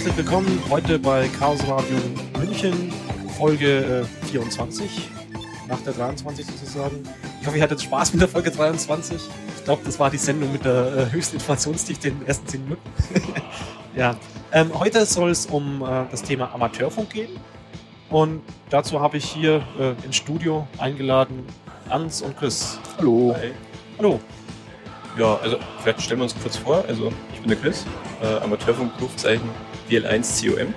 herzlich willkommen heute bei Chaos Radio München, Folge äh, 24, nach der 23 sozusagen. Ich hoffe, ihr hattet Spaß mit der Folge 23. Ich glaube, das war die Sendung mit der äh, höchsten Informationsdichte in den ersten 10 Minuten. ja, ähm, heute soll es um äh, das Thema Amateurfunk gehen. Und dazu habe ich hier äh, ins Studio eingeladen Ans und Chris. Hallo. Hi. Hallo. Ja, also vielleicht stellen wir uns kurz vor. Also ich bin der Chris, äh, Amateurfunk-Rufzeichen DL1COM.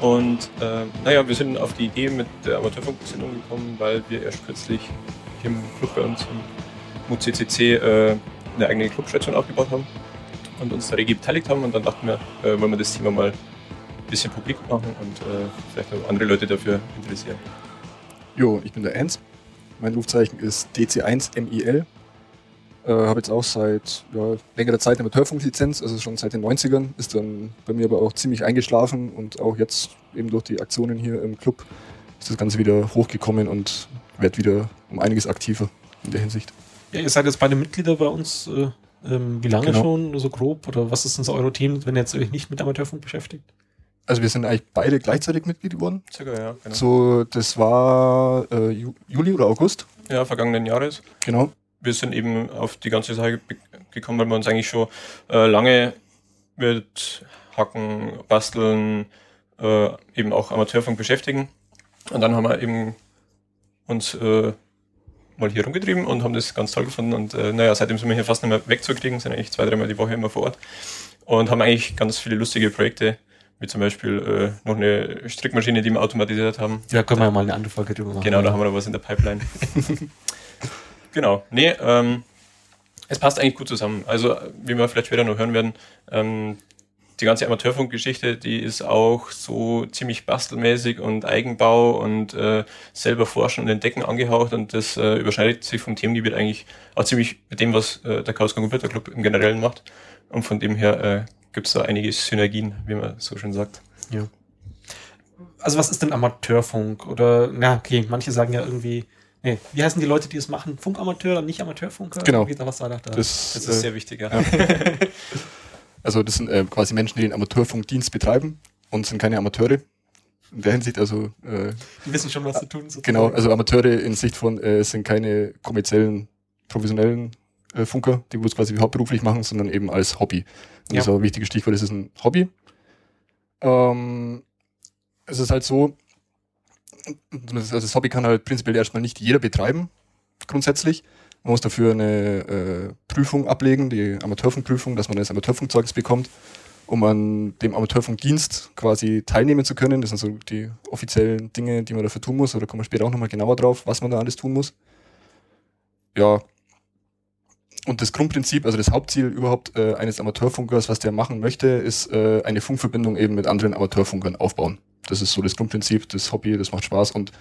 Und äh, naja, wir sind auf die Idee mit der Amateurfunk-Sendung gekommen, weil wir erst kürzlich hier im Club bei uns im MUCCC äh, eine eigene Clubstation aufgebaut haben und uns da rege beteiligt haben. Und dann dachten wir, äh, wollen wir das Thema mal ein bisschen publik machen und äh, vielleicht noch andere Leute dafür interessieren. Jo, ich bin der Ernst. Mein Rufzeichen ist DC1MIL. Äh, habe jetzt auch seit ja, längerer Zeit eine Amateurfunklizenz, also schon seit den 90ern. Ist dann bei mir aber auch ziemlich eingeschlafen und auch jetzt eben durch die Aktionen hier im Club ist das Ganze wieder hochgekommen und wird wieder um einiges aktiver in der Hinsicht. Ja, ihr seid jetzt beide Mitglieder bei uns. Äh, ähm, wie lange Genau. schon, so grob? Oder was ist denn so eure Team, wenn ihr jetzt euch nicht mit Amateurfunk beschäftigt? Also wir sind eigentlich beide gleichzeitig Mitglied geworden. Circa, ja, genau. So, das war äh, Ju Juli oder August. Ja, vergangenen Jahres. Genau. Wir sind eben auf die ganze Sache gekommen, weil wir uns eigentlich schon äh, lange mit Hacken, Basteln, äh, eben auch Amateurfunk beschäftigen. Und dann haben wir eben uns äh, mal hier rumgetrieben und haben das ganz toll gefunden. Und äh, naja, seitdem sind wir hier fast nicht mehr wegzukriegen, sind eigentlich zwei, dreimal die Woche immer vor Ort. Und haben eigentlich ganz viele lustige Projekte, wie zum Beispiel äh, noch eine Strickmaschine, die wir automatisiert haben. Ja, können wir ja mal eine andere Folge drüber machen. Genau, da haben wir noch was in der Pipeline. genau, nee, ähm, es passt eigentlich gut zusammen. Also, wie wir vielleicht später noch hören werden, ähm, die ganze Amateurfunkgeschichte, die ist auch so ziemlich bastelmäßig und Eigenbau und äh, selber forschen und entdecken angehaucht und das äh, überschneidet sich vom Themengebiet eigentlich auch ziemlich mit dem, was äh, der Chaos Computer Club im Generellen macht. Und von dem her äh, gibt es da einige Synergien, wie man so schön sagt. Ja. Also was ist denn Amateurfunk? Oder, na, okay, manche sagen ja irgendwie, nee, wie heißen die Leute, die es machen? Funkamateur oder nicht Amateurfunker? Genau. Wie, was da? da? Das, Das äh, ist sehr wichtig, ja. Also das sind äh, quasi Menschen, die den Amateurfunkdienst betreiben und sind keine Amateure. In der Hinsicht, also äh, Die wissen schon, was zu tun ist. genau, also Amateure in Sicht von äh, sind keine kommerziellen, professionellen äh, Funker, die es quasi hauptberuflich machen, sondern eben als Hobby. Und Ja. das ist auch ein wichtiges Stichwort, das ist ein Hobby. Ähm, es ist halt so, also das Hobby kann halt prinzipiell erstmal nicht jeder betreiben, grundsätzlich. Man muss dafür eine äh, Prüfung ablegen, die Amateurfunkprüfung, dass man das Amateurfunkzeugnis bekommt, um an dem Amateurfunkdienst quasi teilnehmen zu können. Das sind so die offiziellen Dinge, die man dafür tun muss. Oder kommen wir später auch nochmal genauer drauf, was man da alles tun muss. Ja. Und das Grundprinzip, also das Hauptziel überhaupt äh, eines Amateurfunkers, was der machen möchte, ist äh, eine Funkverbindung eben mit anderen Amateurfunkern aufbauen. Das ist so das Grundprinzip, das Hobby, das macht Spaß und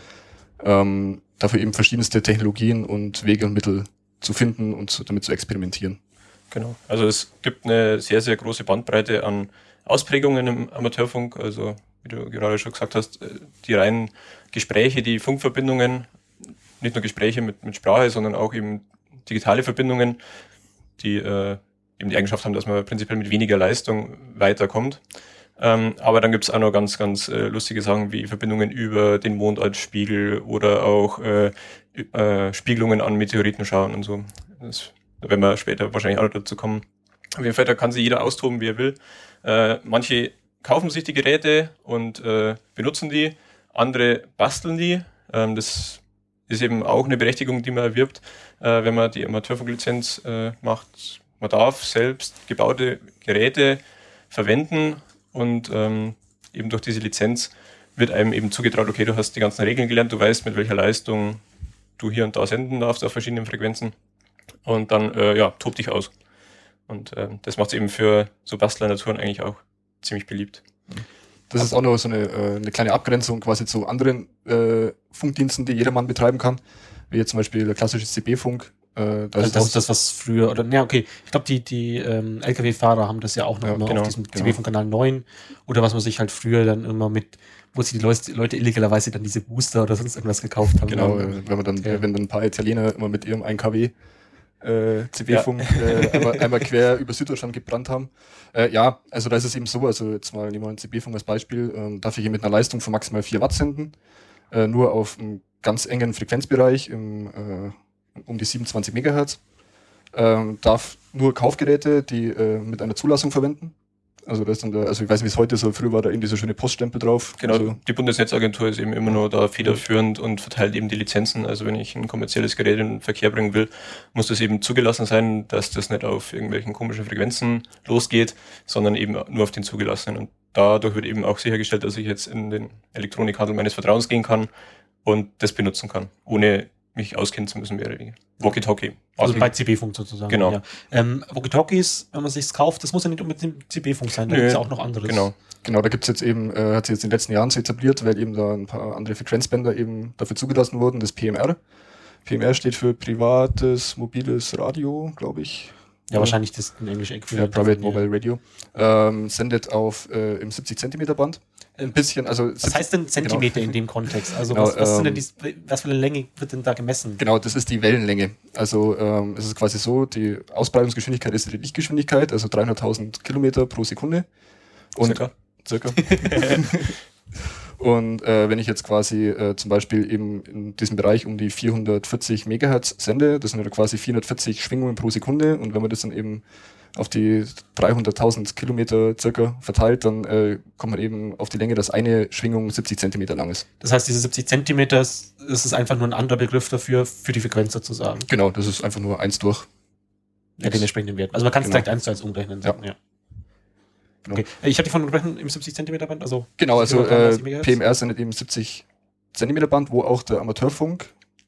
ähm, dafür eben verschiedenste Technologien und Wege und Mittel zu finden und zu, damit zu experimentieren. Genau. Also es gibt eine sehr, sehr große Bandbreite an Ausprägungen im Amateurfunk. Also wie du gerade schon gesagt hast, äh, die reinen Gespräche, die Funkverbindungen, nicht nur Gespräche mit, mit Sprache, sondern auch eben digitale Verbindungen, die äh, eben die Eigenschaft haben, dass man prinzipiell mit weniger Leistung weiterkommt. Ähm, aber dann gibt es auch noch ganz, ganz äh, lustige Sachen wie Verbindungen über den Mond als Spiegel oder auch äh, äh, Spiegelungen an Meteoriten schauen und so. Das da werden wir später wahrscheinlich auch noch dazu kommen. Auf jeden Fall, da kann sich jeder austoben, wie er will. Äh, manche kaufen sich die Geräte und äh, benutzen die, andere basteln die. Ähm, das ist eben auch eine Berechtigung, die man erwirbt, äh, wenn man die Amateurfunklizenz äh, macht. Man darf selbst gebaute Geräte verwenden und ähm, eben durch diese Lizenz wird einem eben zugetraut, okay, du hast die ganzen Regeln gelernt, du weißt, mit welcher Leistung du hier und da senden darfst auf verschiedenen Frequenzen und dann, äh, ja, tob dich aus. Und ähm, das macht es eben für so Bastler-Naturen eigentlich auch ziemlich beliebt. Das ist auch noch so eine, äh, eine kleine Abgrenzung quasi zu anderen äh, Funkdiensten, die jedermann betreiben kann, wie jetzt zum Beispiel der klassische CB-Funk. Äh, da Also ist das ist das, was früher, oder, ja, okay, ich glaube, die, die ähm, Lkw-Fahrer haben das ja auch noch Ja, immer genau, auf diesem genau. CB von Kanal 9 oder was man sich halt früher dann immer mit, wo sich die Leute, Leute illegalerweise dann diese Booster oder sonst irgendwas gekauft haben. Genau, wenn man dann, Ja. wenn dann ein paar Italiener immer mit ihrem 1 kW äh, CB-Funk äh, einmal, einmal quer über Süddeutschland gebrannt haben. Äh, ja, also da ist es eben so, also jetzt mal nehmen wir einen CB-Funk als Beispiel, ähm, darf ich hier mit einer Leistung von maximal 4 Watt senden, äh, nur auf einem ganz engen Frequenzbereich im, äh, um die 27 Megahertz. Ähm, darf nur Kaufgeräte, die äh, mit einer Zulassung verwenden. Also das dann der, also ich weiß nicht, wie es heute so, früher war da eben dieser schöne Poststempel drauf. Genau, Also, die Bundesnetzagentur ist eben immer nur da federführend und verteilt eben die Lizenzen. Also wenn ich ein kommerzielles Gerät in den Verkehr bringen will, muss das eben zugelassen sein, dass das nicht auf irgendwelchen komischen Frequenzen losgeht, sondern eben nur auf den zugelassenen. Und dadurch wird eben auch sichergestellt, dass ich jetzt in den Elektronikhandel meines Vertrauens gehen kann und das benutzen kann, ohne mich auskennen zu müssen, mehr oder weniger. Walkie-Talkie. Also bei CB-Funk sozusagen. Genau. Ja. Ähm, Walkie-Talkies, wenn man sich's kauft, das muss ja nicht unbedingt CB-Funk sein, da gibt's ja auch noch anderes. Genau. Genau, da gibt's jetzt eben, äh, hat sich jetzt in den letzten Jahren so etabliert, weil eben da ein paar andere Frequenzbänder eben dafür zugelassen wurden, das PMR. PMR steht für privates mobiles Radio, glaube ich. Ja, wahrscheinlich das ein englische Ja, Äquivalent. Private ja. Mobile Radio. Ähm, sendet auf äh, im 70 Zentimeter Band. Ein bisschen, also Was heißt denn Zentimeter in dem Kontext? Also Genau, was, was sind denn ähm, die, was für eine Länge wird denn da gemessen? Genau, das ist die Wellenlänge. Also ähm, es ist quasi so, die Ausbreitungsgeschwindigkeit ist die Lichtgeschwindigkeit, also 300.000 Kilometer pro Sekunde. Und Circa. circa. Und äh, wenn ich jetzt quasi äh, zum Beispiel eben in diesem Bereich um die 440 Megahertz sende, das sind ja quasi 440 Schwingungen pro Sekunde und wenn man das dann eben auf die 300.000 Kilometer circa verteilt, dann äh, kommt man eben auf die Länge, dass eine Schwingung 70 Zentimeter lang ist. Das heißt, diese 70 Zentimeter, das ist einfach nur ein anderer Begriff dafür, für die Frequenz sozusagen. Genau, das ist einfach nur eins durch. Ja, den entsprechenden Wert. Also man kann es Genau. direkt eins zu eins umrechnen. Ja. Ja. Genau. Okay. Ich habe die von unterbrechen im 70 Zentimeter Band, also Genau, also äh, 33 Megahertz? PMR sendet eben 70 Zentimeter Band, wo auch der Amateurfunk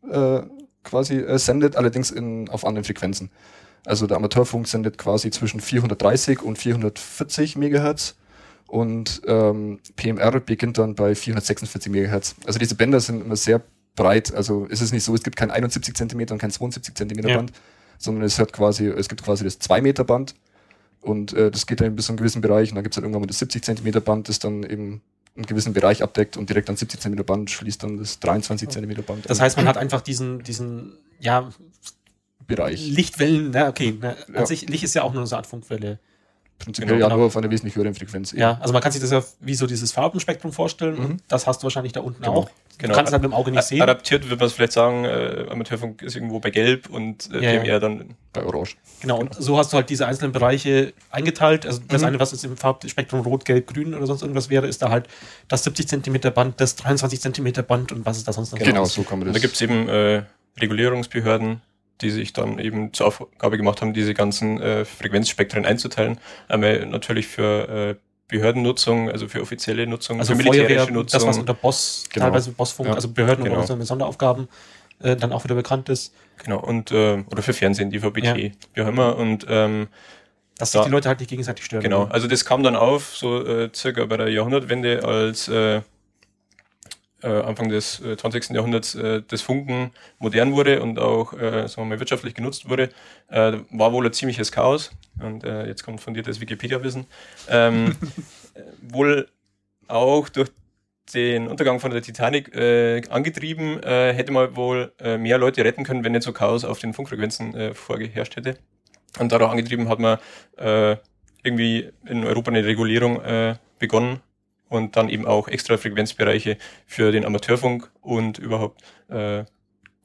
äh, quasi äh, sendet, allerdings in, auf anderen Frequenzen. Also der Amateurfunk sendet quasi zwischen 430 und 440 Megahertz und ähm, PMR beginnt dann bei 446 Megahertz. Also diese Bänder sind immer sehr breit. Also es ist nicht so, es gibt kein 71 Zentimeter und kein 72 Zentimeter Ja. Band, sondern es hat quasi, es gibt quasi das 2 Meter Band und äh, das geht dann bis zu einem gewissen Bereich und dann gibt es halt irgendwann mal das 70 Zentimeter Band, das dann eben einen gewissen Bereich abdeckt und direkt an 70 Zentimeter Band schließt dann das 23 Zentimeter Band Das heißt, man hat einfach diesen, diesen, ja, Bereich. Lichtwellen, na, okay, na, an Ja. sich, Licht ist ja auch nur so eine Art Funkwelle. Prinzipiell Genau, ja genau. nur auf einer wesentlich höheren Frequenz. eben. Ja, also man kann sich das ja wie so dieses Farbenspektrum vorstellen Mhm. und das hast du wahrscheinlich da unten Genau. auch. Genau. Du kannst es halt mit dem Auge nicht sehen. Adaptiert würde man es vielleicht sagen, äh, Amateurfunk ist irgendwo bei Gelb und äh, Ja, ja. Dann Bei Orange. Genau, und so hast du halt diese einzelnen Bereiche eingeteilt. Also das Mhm. eine, was jetzt im Farbspektrum Rot, Gelb, Grün oder sonst irgendwas wäre, ist da halt das 70 Zentimeter Band, das 23 Zentimeter Band und was ist da sonst noch? Genau, ist. so kann man Und das. da gibt es eben äh, Regulierungsbehörden, die sich dann eben zur Aufgabe gemacht haben, diese ganzen äh, Frequenzspektren einzuteilen. Einmal natürlich für äh, Behördennutzung, also für offizielle Nutzung, Also für Feuerwehr, Nutzung. das was unter Boss, Genau. teilweise Bossfunk, Ja, also Behörden genau. oder so eine Sonderaufgaben äh, dann auch wieder bekannt ist, genau, und äh, oder für Fernsehen, die VBT, Ja. wie auch immer. Und ähm, dass sich Ja. die Leute halt nicht gegenseitig stören. Genau, also das kam dann auf, so äh, circa bei der Jahrhundertwende, als äh, Anfang des äh, 20. Jahrhunderts äh, das Funken modern wurde und auch äh, sagen wir mal, wirtschaftlich genutzt wurde, äh, war wohl ein ziemliches Chaos. Und äh, jetzt kommt von dir das Wikipedia-Wissen. Ähm, äh, wohl auch durch den Untergang von der Titanic äh, angetrieben, äh, hätte man wohl äh, mehr Leute retten können, wenn nicht so Chaos auf den Funkfrequenzen äh, vorgeherrscht hätte. Und dadurch angetrieben hat man äh, irgendwie in Europa eine Regulierung äh, begonnen und dann eben auch extra Frequenzbereiche für den Amateurfunk und überhaupt äh,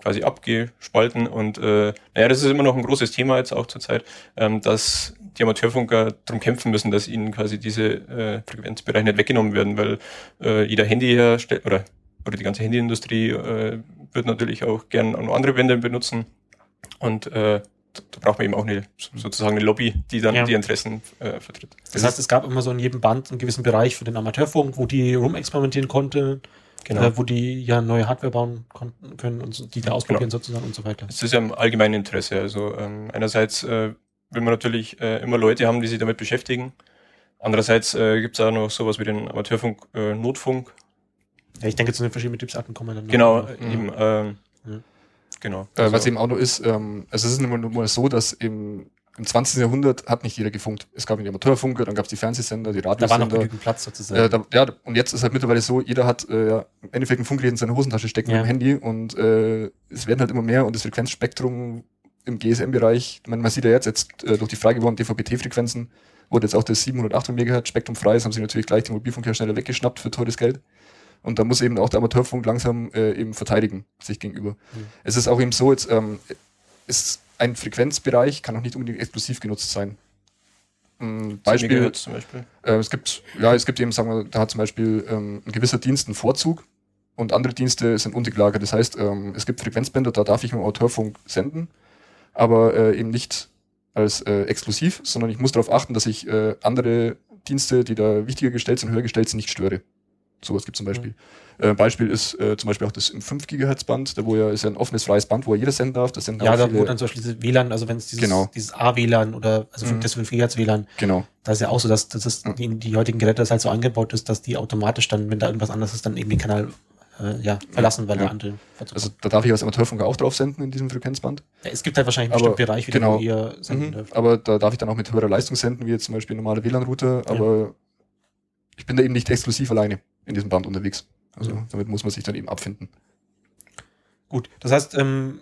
quasi abgespalten. Und äh, naja, das ist immer noch ein großes Thema jetzt auch zurzeit, ähm, dass die Amateurfunker darum kämpfen müssen, dass ihnen quasi diese äh, Frequenzbereiche nicht weggenommen werden, weil äh, jeder Handyhersteller oder, oder die ganze Handyindustrie äh, wird natürlich auch gern andere Bänder benutzen. Und äh, da braucht man eben auch eine sozusagen eine Lobby, die dann Ja. die Interessen äh, vertritt. Das heißt, es gab immer so in jedem Band einen gewissen Bereich für den Amateurfunk, wo die rumexperimentieren konnten, Genau. äh, wo die ja neue Hardware bauen konnten können und so, die da ausprobieren sozusagen und so weiter. Es ist ja im allgemeinen Interesse. Also ähm, einerseits äh, will man natürlich äh, immer Leute haben, die sich damit beschäftigen. Andererseits äh, gibt es auch noch sowas wie den Amateurfunk äh, Notfunk. Ja, ich denke, zu den verschiedenen Betriebsarten kommen wir dann noch. Genau, noch. äh, eben. Ähm, Ja. Genau. Äh, was Also, eben auch noch ist, ähm, also es ist immer nur so, dass im, im 20. Jahrhundert hat nicht jeder gefunkt. Es gab den Amateurfunker, dann gab es die Fernsehsender, die Da war noch Radiosender. genügend Platz sozusagen. Äh, da, ja, und jetzt ist halt mittlerweile so, jeder hat äh, im Endeffekt ein Funkgerät in seiner Hosentasche stecken Ja. mit dem Handy und äh, es werden halt immer mehr und das Frequenzspektrum im GSM-Bereich, man, man sieht ja jetzt, jetzt äh, durch die frei gewordenen DVB-T-Frequenzen wurde jetzt auch das 700, 800 MHz Spektrum frei, das haben sie natürlich gleich die Mobilfunkhersteller weggeschnappt für teures Geld. Und da muss eben auch der Amateurfunk langsam äh, eben verteidigen, sich gegenüber. Mhm. Es ist auch eben so, jetzt ähm, ist ein Frequenzbereich, kann auch nicht unbedingt exklusiv genutzt sein. Ein Beispiel, zum Beispiel. Äh, es gibt, ja, es gibt eben, sagen wir, da hat zum Beispiel ähm, ein gewisser Dienst einen Vorzug und andere Dienste sind untergelagert. Das heißt, ähm, es gibt Frequenzbänder, da darf ich mit dem Amateurfunk senden, aber äh, eben nicht als äh, exklusiv, sondern ich muss darauf achten, dass ich äh, andere Dienste, die da wichtiger gestellt sind, höher gestellt sind, nicht störe. Sowas gibt zum Beispiel. Mhm. Äh, Beispiel ist äh, zum Beispiel auch das im 5 GHz Band, da wo ja ist ja ein offenes freies Band, wo jeder senden darf. Das senden ja, da wo dann zum Beispiel diese WLAN, also wenn es dieses, genau. dieses A-WLAN oder also mhm. das 5 GHz WLAN, genau. da ist ja auch so, dass, dass das mhm. die, die heutigen Geräte das halt so angebaut ist, dass die automatisch dann, wenn da irgendwas anderes ist, dann eben den Kanal äh, ja, verlassen, weil ja. der andere. Also da darf ich als Amateurfunker auch drauf senden in diesem Frequenzband. Ja, es gibt halt wahrscheinlich einen bestimmten Bereich, genau. wo ihr senden mhm. dürft. Aber da darf ich dann auch mit höherer Leistung senden, wie jetzt zum Beispiel normale WLAN-Router, aber ja. ich bin da eben nicht exklusiv alleine in diesem Band unterwegs. Also mhm. damit muss man sich dann eben abfinden. Gut, das heißt, ähm,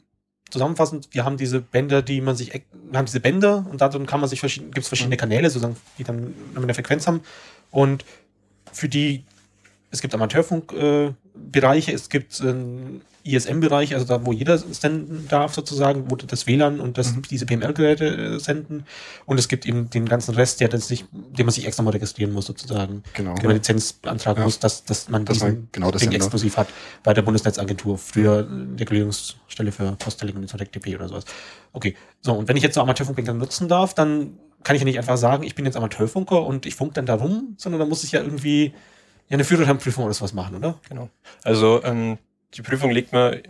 zusammenfassend, wir haben diese Bänder, die man sich, wir haben diese Bänder und darin kann man sich verschiedene, gibt es verschiedene. Kanäle, sozusagen, die dann eine Frequenz haben. Und für die, es gibt Amateurfunkbereiche, äh, es gibt ähm, ISM-Bereich, also da, wo jeder senden darf sozusagen, wo das WLAN und das, mhm. diese PML-Geräte äh, senden. Und es gibt eben den ganzen Rest, der sich, den man sich extra mal registrieren muss sozusagen. Genau. Den man Lizenz beantragen ja. muss, dass, dass man das diesen genau das Ding exklusiv hat bei der Bundesnetzagentur, früher Regulierungsstelle für Posttelling und DP oder sowas. Okay, so und wenn ich jetzt so Amateurfunkbänder nutzen darf, dann kann ich ja nicht einfach sagen, ich bin jetzt Amateurfunker und ich funk dann da rum, sondern da muss ich ja irgendwie ja, eine Führerscheinprüfung oder sowas machen, oder? Genau. Also ähm, die Prüfung legt man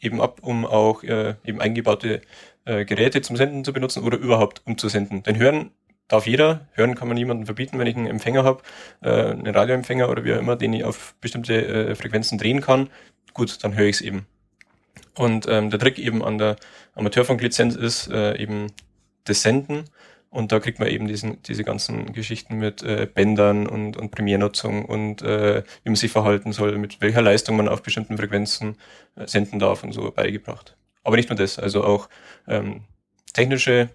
eben ab, um auch äh, eben eingebaute äh, Geräte zum Senden zu benutzen oder überhaupt umzusenden. Denn hören darf jeder, hören kann man niemanden verbieten, wenn ich einen Empfänger habe, äh, einen Radioempfänger oder wie auch immer, den ich auf bestimmte äh, Frequenzen drehen kann, gut, dann höre ich es eben. Und ähm, der Trick eben an der Amateurfunklizenz ist äh, eben das Senden und da kriegt man eben diesen, diese ganzen Geschichten mit äh, Bändern und, und Primärnutzung und äh, wie man sich verhalten soll, mit welcher Leistung man auf bestimmten Frequenzen äh, senden darf und so beigebracht. Aber nicht nur das, also auch ähm, technische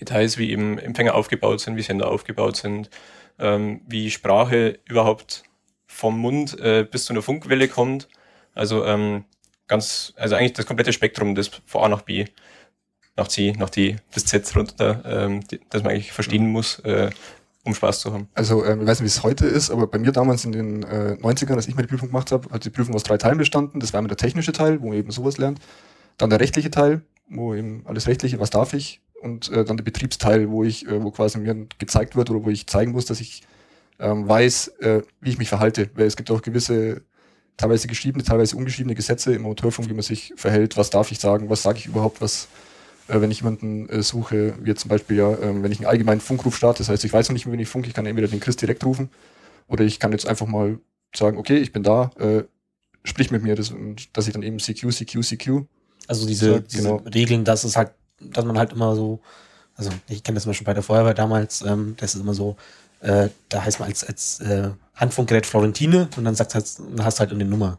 Details, wie eben Empfänger aufgebaut sind, wie Sender aufgebaut sind, ähm, wie Sprache überhaupt vom Mund äh, bis zu einer Funkwelle kommt. Also ähm, ganz, also eigentlich das komplette Spektrum, das von A nach B nach C, nach D, das Z runter, ähm, das man eigentlich verstehen muss, äh, um Spaß zu haben. Also ähm, ich weiß nicht, wie es heute ist, aber bei mir damals in den äh, 90ern, als ich meine Prüfung gemacht habe, hat die Prüfung aus drei Teilen bestanden. Das war einmal der technische Teil, wo man eben sowas lernt. Dann der rechtliche Teil, wo eben alles rechtliche, was darf ich. Und äh, dann der Betriebsteil, wo ich, äh, wo quasi mir gezeigt wird oder wo ich zeigen muss, dass ich ähm, weiß, äh, wie ich mich verhalte. Weil es gibt auch gewisse teilweise geschriebene, teilweise ungeschriebene Gesetze im Autorfunk, wie man sich verhält, was darf ich sagen, was sage ich überhaupt, was wenn ich jemanden äh, suche, wie zum Beispiel ja, äh, wenn ich einen allgemeinen Funkruf starte, das heißt, ich weiß noch nicht, wen ich funke, ich kann entweder den Chris direkt rufen oder ich kann jetzt einfach mal sagen, okay, ich bin da, äh, sprich mit mir, das, dass ich dann eben CQ, CQ, CQ. Also diese, sag, diese genau. Regeln, dass es halt, dass man halt immer so, also ich kenne das mal schon bei der Feuerwehr damals, ähm, das ist immer so, äh, da heißt man als, als äh, Handfunkgerät Florentine und dann sagt halt, dann hast du halt eine Nummer.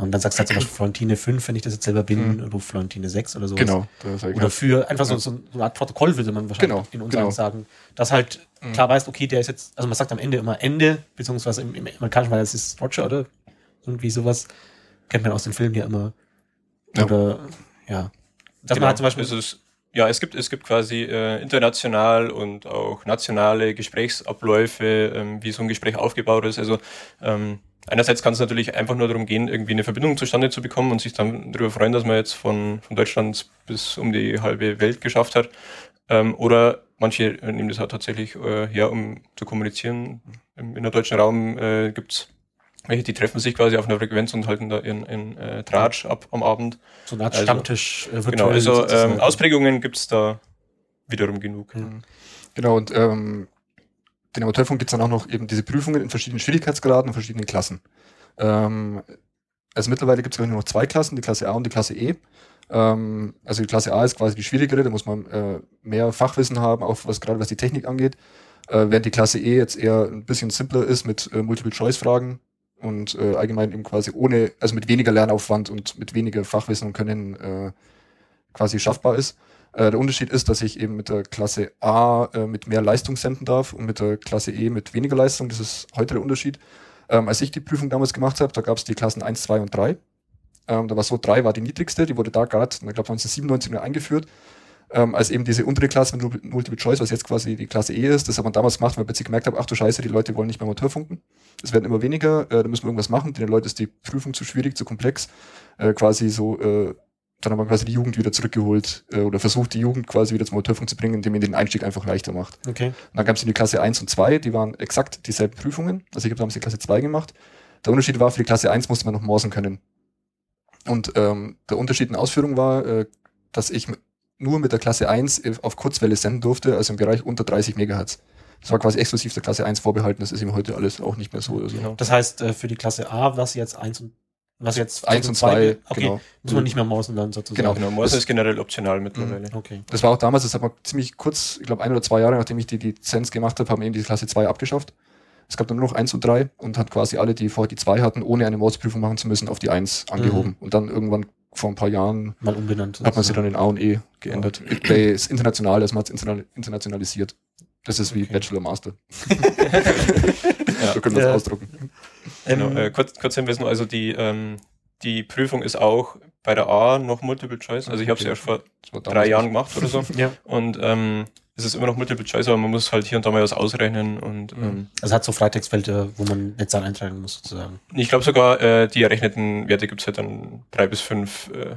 Und dann sagst du halt zum Beispiel Florentine 5, wenn ich das jetzt selber bin, mhm. ruf Florentine 6 oder so. Genau. Oder für einfach so, so eine Art Protokoll würde man wahrscheinlich genau. in unseren genau. sagen. Dass halt mhm. klar weißt, okay, der ist jetzt, also man sagt am Ende immer Ende, beziehungsweise im, im amerikanischen Fall, das ist Roger oder irgendwie sowas. Kennt man aus den Filmen ja immer. Oder, ja. ja. Dass genau. man halt zum Beispiel. Es ist, ja, es gibt, es gibt quasi äh, international und auch nationale Gesprächsabläufe, ähm, wie so ein Gespräch aufgebaut ist. Also ähm, einerseits kann es natürlich einfach nur darum gehen, irgendwie eine Verbindung zustande zu bekommen und sich dann darüber freuen, dass man jetzt von, von Deutschland bis um die halbe Welt geschafft hat. Ähm, oder manche nehmen das halt tatsächlich äh, her, um zu kommunizieren. Im, in der deutschen Raum äh, gibt welche, die treffen sich quasi auf einer Frequenz und halten da ihren, ihren äh, Tratsch ab am Abend. So eine Art also, Stammtisch. Äh, genau, also ähm, Ausprägungen gibt's da wiederum genug. Mhm. Genau, und ähm, den Amateurfunk gibt es dann auch noch eben diese Prüfungen in verschiedenen Schwierigkeitsgraden und verschiedenen Klassen. Ähm, also mittlerweile gibt es nur noch zwei Klassen, die Klasse A und die Klasse E. Ähm, also die Klasse A ist quasi die schwierigere, da muss man äh, mehr Fachwissen haben, auch was gerade was die Technik angeht. Äh, während die Klasse E jetzt eher ein bisschen simpler ist mit äh, Multiple-Choice-Fragen und äh, allgemein eben quasi ohne, also mit weniger Lernaufwand und mit weniger Fachwissen und Können äh, quasi schaffbar ist. Äh, der Unterschied ist, dass ich eben mit der Klasse A äh, mit mehr Leistung senden darf und mit der Klasse E mit weniger Leistung. Das ist heute der Unterschied. Ähm, als ich die Prüfung damals gemacht habe, da gab es die Klassen 1, 2 und 3. Ähm, da war so, 3 war die niedrigste, die wurde da gerade, ich glaube 1997 eingeführt ähm, als eben diese untere Klasse mit Multiple Choice, was jetzt quasi die Klasse E ist. Das hat man damals gemacht, weil man plötzlich gemerkt hat, ach du Scheiße, die Leute wollen nicht mehr Motorfunken. Es werden immer weniger, äh, da müssen wir irgendwas machen. Den Leuten ist die Prüfung zu schwierig, zu komplex. Äh, quasi so, äh, dann haben wir quasi die Jugend wieder zurückgeholt äh, oder versucht, die Jugend quasi wieder zum Motorfunk zu bringen, indem man den Einstieg einfach leichter macht. Okay. Und dann gab es die Klasse 1 und 2, die waren exakt dieselben Prüfungen. Also ich habe damals die Klasse 2 gemacht. Der Unterschied war, für die Klasse 1 musste man noch morsen können. Und ähm, der Unterschied in Ausführung war, äh, dass ich nur mit der Klasse 1 auf Kurzwelle senden durfte, also im Bereich unter 30 Megahertz. Das war quasi exklusiv der Klasse 1 vorbehalten, das ist ihm heute alles auch nicht mehr so. Also. Genau. Das heißt, äh, für die Klasse A, was jetzt 1 und was jetzt 1 und 2, okay, genau. muss man nicht mehr mausen dann sozusagen. Genau, genau. Mausen ist generell optional mittlerweile. Mhm, Okay. Das war auch damals, das hat man ziemlich kurz, ich glaube ein oder zwei Jahre, nachdem ich die Lizenz gemacht habe, haben eben die Klasse 2 abgeschafft. Es gab dann nur noch 1 und 3 und hat quasi alle, die vorher die 2 hatten, ohne eine Mausprüfung machen zu müssen, auf die 1 angehoben. Und dann irgendwann vor ein paar Jahren Mal umbenannt. hat man sie dann in A und E geändert. Ja. ist international, das man es internationalisiert. Das ist wie Okay. Bachelor Master. So können wir es Ja. ausdrucken. Genau, Ähm, äh, kurz, kurz Hinweis also die, ähm, die Prüfung ist auch bei der A noch Multiple Choice. Also ich habe sie erst vor drei Jahren gemacht oder so. ja. Und ähm, es ist immer noch Multiple Choice, aber man muss halt hier und da mal was ausrechnen. Und Mhm. ähm, Also hat so Freitextfelder, wo man Netzzahl eintragen muss sozusagen. ich glaube sogar, äh, die errechneten Werte gibt's halt dann drei bis fünf äh,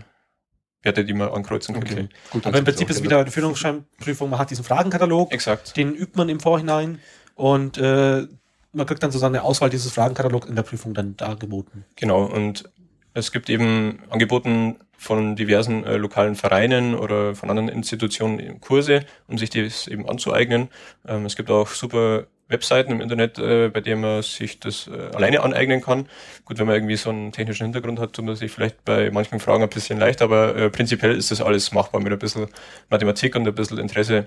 Werte, die man ankreuzen könnte. Okay. Gut, Aber im Prinzip ist wieder eine Führungsscheinprüfung, man hat diesen Fragenkatalog, Exakt. den übt man im Vorhinein und äh, man kriegt dann sozusagen eine Auswahl dieses Fragenkatalogs in der Prüfung dann dargeboten. Genau. Und es gibt eben angeboten von diversen äh, lokalen Vereinen oder von anderen Institutionen Kurse, um sich das eben anzueignen. Ähm, es gibt auch super Webseiten im Internet, äh, bei denen man sich das äh, alleine aneignen kann. Gut, wenn man irgendwie so einen technischen Hintergrund hat, tut man sich vielleicht bei manchen Fragen ein bisschen leicht, aber äh, prinzipiell ist das alles machbar mit ein bisschen Mathematik und ein bisschen Interesse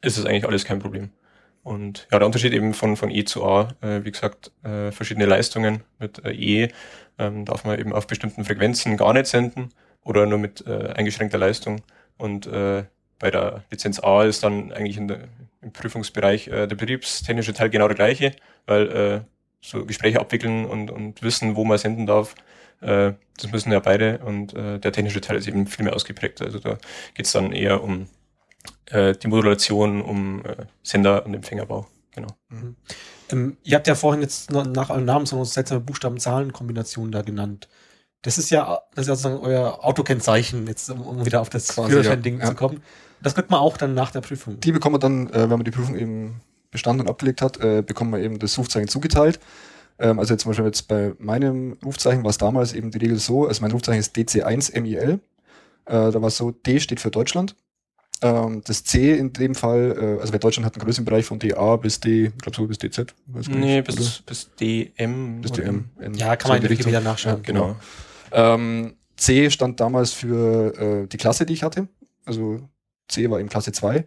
ist es eigentlich alles kein Problem. Und ja, der Unterschied eben von, von E zu A, äh, wie gesagt, äh, verschiedene Leistungen mit äh, E ähm, darf man eben auf bestimmten Frequenzen gar nicht senden oder nur mit äh, eingeschränkter Leistung. Und äh, bei der Lizenz A ist dann eigentlich der, im Prüfungsbereich äh, der betriebstechnische Teil genau der gleiche, weil äh, so Gespräche abwickeln und, und wissen, wo man senden darf, äh, das müssen ja beide und äh, der technische Teil ist eben viel mehr ausgeprägt. Also da geht's dann eher um äh, die Modulation, um äh, Sender- und Empfängerbau. Genau. Ähm, ihr habt ja vorhin jetzt nach eurem Namen so eine seltsame Buchstaben-Zahlen-Kombination da genannt. Das ist ja, das ist ja sozusagen euer Autokennzeichen, jetzt um, um wieder auf das Führerschein-Ding ja. zu kommen. Das kriegt man auch dann nach der Prüfung. Die bekommen wir dann, äh, wenn man die Prüfung eben bestanden und abgelegt hat, äh, bekommen wir eben das Rufzeichen zugeteilt. Ähm, also jetzt zum Beispiel jetzt bei meinem Rufzeichen war es damals eben die Regel so, also mein Rufzeichen ist DC1MIL. Äh, da war es so, D steht für Deutschland. Ähm, das C in dem Fall, äh, also bei Deutschland hat einen größeren Bereich von DA bis D, ich glaube so bis DZ. Nee, nicht, oder? bis, bis DM. bis DM. N, Ja, kann so man in der wieder nachschauen. Ja, genau. Ähm, C stand damals für äh, die Klasse, die ich hatte. Also C war eben Klasse 2.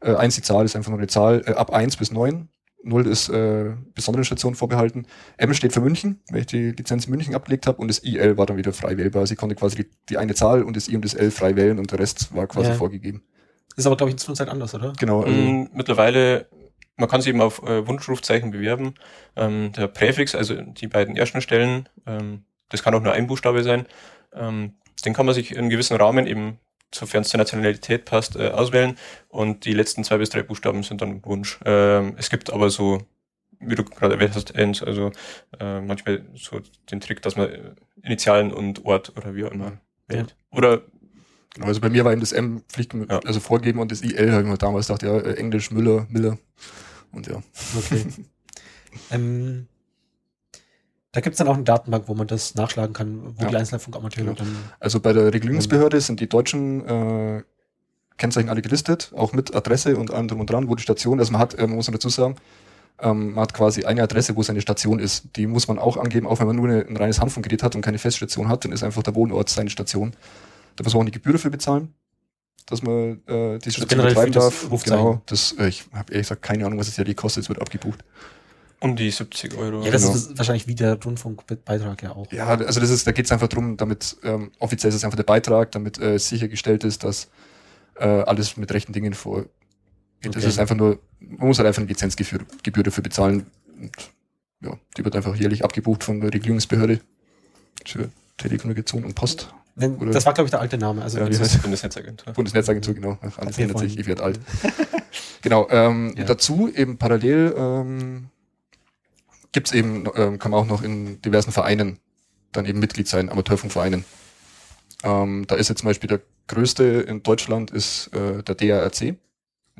Äh, 1 die Zahl ist einfach nur eine Zahl äh, ab 1 bis 9. 0 ist äh, besonderen Stationen vorbehalten. M steht für München, weil ich die Lizenz in München abgelegt habe und das IL war dann wieder frei wählbar. Also ich konnte quasi die, die eine Zahl und das I und das L frei wählen und der Rest war quasi Ja. vorgegeben. Ist aber, glaube ich, in Zukunft anders, oder? Genau. Also, Mm, Mittlerweile, man kann sich eben auf äh, Wunschrufzeichen bewerben. Ähm, der Präfix, also die beiden ersten Stellen, ähm, das kann auch nur ein Buchstabe sein, ähm, den kann man sich in gewissen Rahmen eben, sofern es zur Nationalität passt, äh, auswählen. Und die letzten zwei bis drei Buchstaben sind dann Wunsch. Ähm, es gibt aber so, wie du gerade erwähnt hast, Ends, also äh, manchmal so den Trick, dass man äh, Initialen und Ort oder wie auch immer wählt. Oder also bei mir war eben das M Pflicht, Ja. also vorgeben und das IL habe ich mir damals gedacht, ja, äh, Englisch, Müller, Miller. Und ja. Okay. ähm, da gibt's dann auch eine Datenbank, wo man das nachschlagen kann, wo Ja. die einzelnen Funkamateure Genau. dann. Also bei der Regulierungsbehörde sind die deutschen äh, Kennzeichen alle gelistet, auch mit Adresse und allem drum und dran, wo die Station, also man hat, äh, man muss noch dazu sagen, ähm, man hat quasi eine Adresse, wo seine Station ist. Die muss man auch angeben, auch wenn man nur eine, ein reines Handfunkgerät hat und keine Feststation hat, dann ist einfach der Wohnort seine Station. Da muss man auch eine Gebühr dafür bezahlen, dass man äh, diese Station generell betreiben das darf. Rufzeichen. Genau, das, äh, ich habe ehrlich gesagt keine Ahnung, was es ja die kostet, es wird abgebucht. um die 70 Euro. Ja, das Genau. ist wahrscheinlich wie der Rundfunkbeitrag ja auch. Ja, also das ist, da geht es einfach drum, damit ähm, offiziell ist es einfach der Beitrag, damit äh, sichergestellt ist, dass äh, alles mit rechten Dingen vor. Das Okay. ist einfach nur, man muss halt einfach eine Lizenzgebühr Gebühr dafür bezahlen. Und ja, die wird einfach jährlich abgebucht von der Regulierungsbehörde für Telekommunikation und Post. Wenn, Oder- das war, glaube ich, der alte Name. Also Ja, heißt- Bundesnetzagentur. Bundesnetzagentur, genau. Ach, alles ändert sich, ich werde alt. genau, ähm, Ja. dazu eben parallel ähm, gibt's eben, ähm, kann man auch noch in diversen Vereinen dann eben Mitglied sein, Amateurfunkvereinen. Ähm, da ist jetzt zum Beispiel der größte in Deutschland ist äh, der DARC, in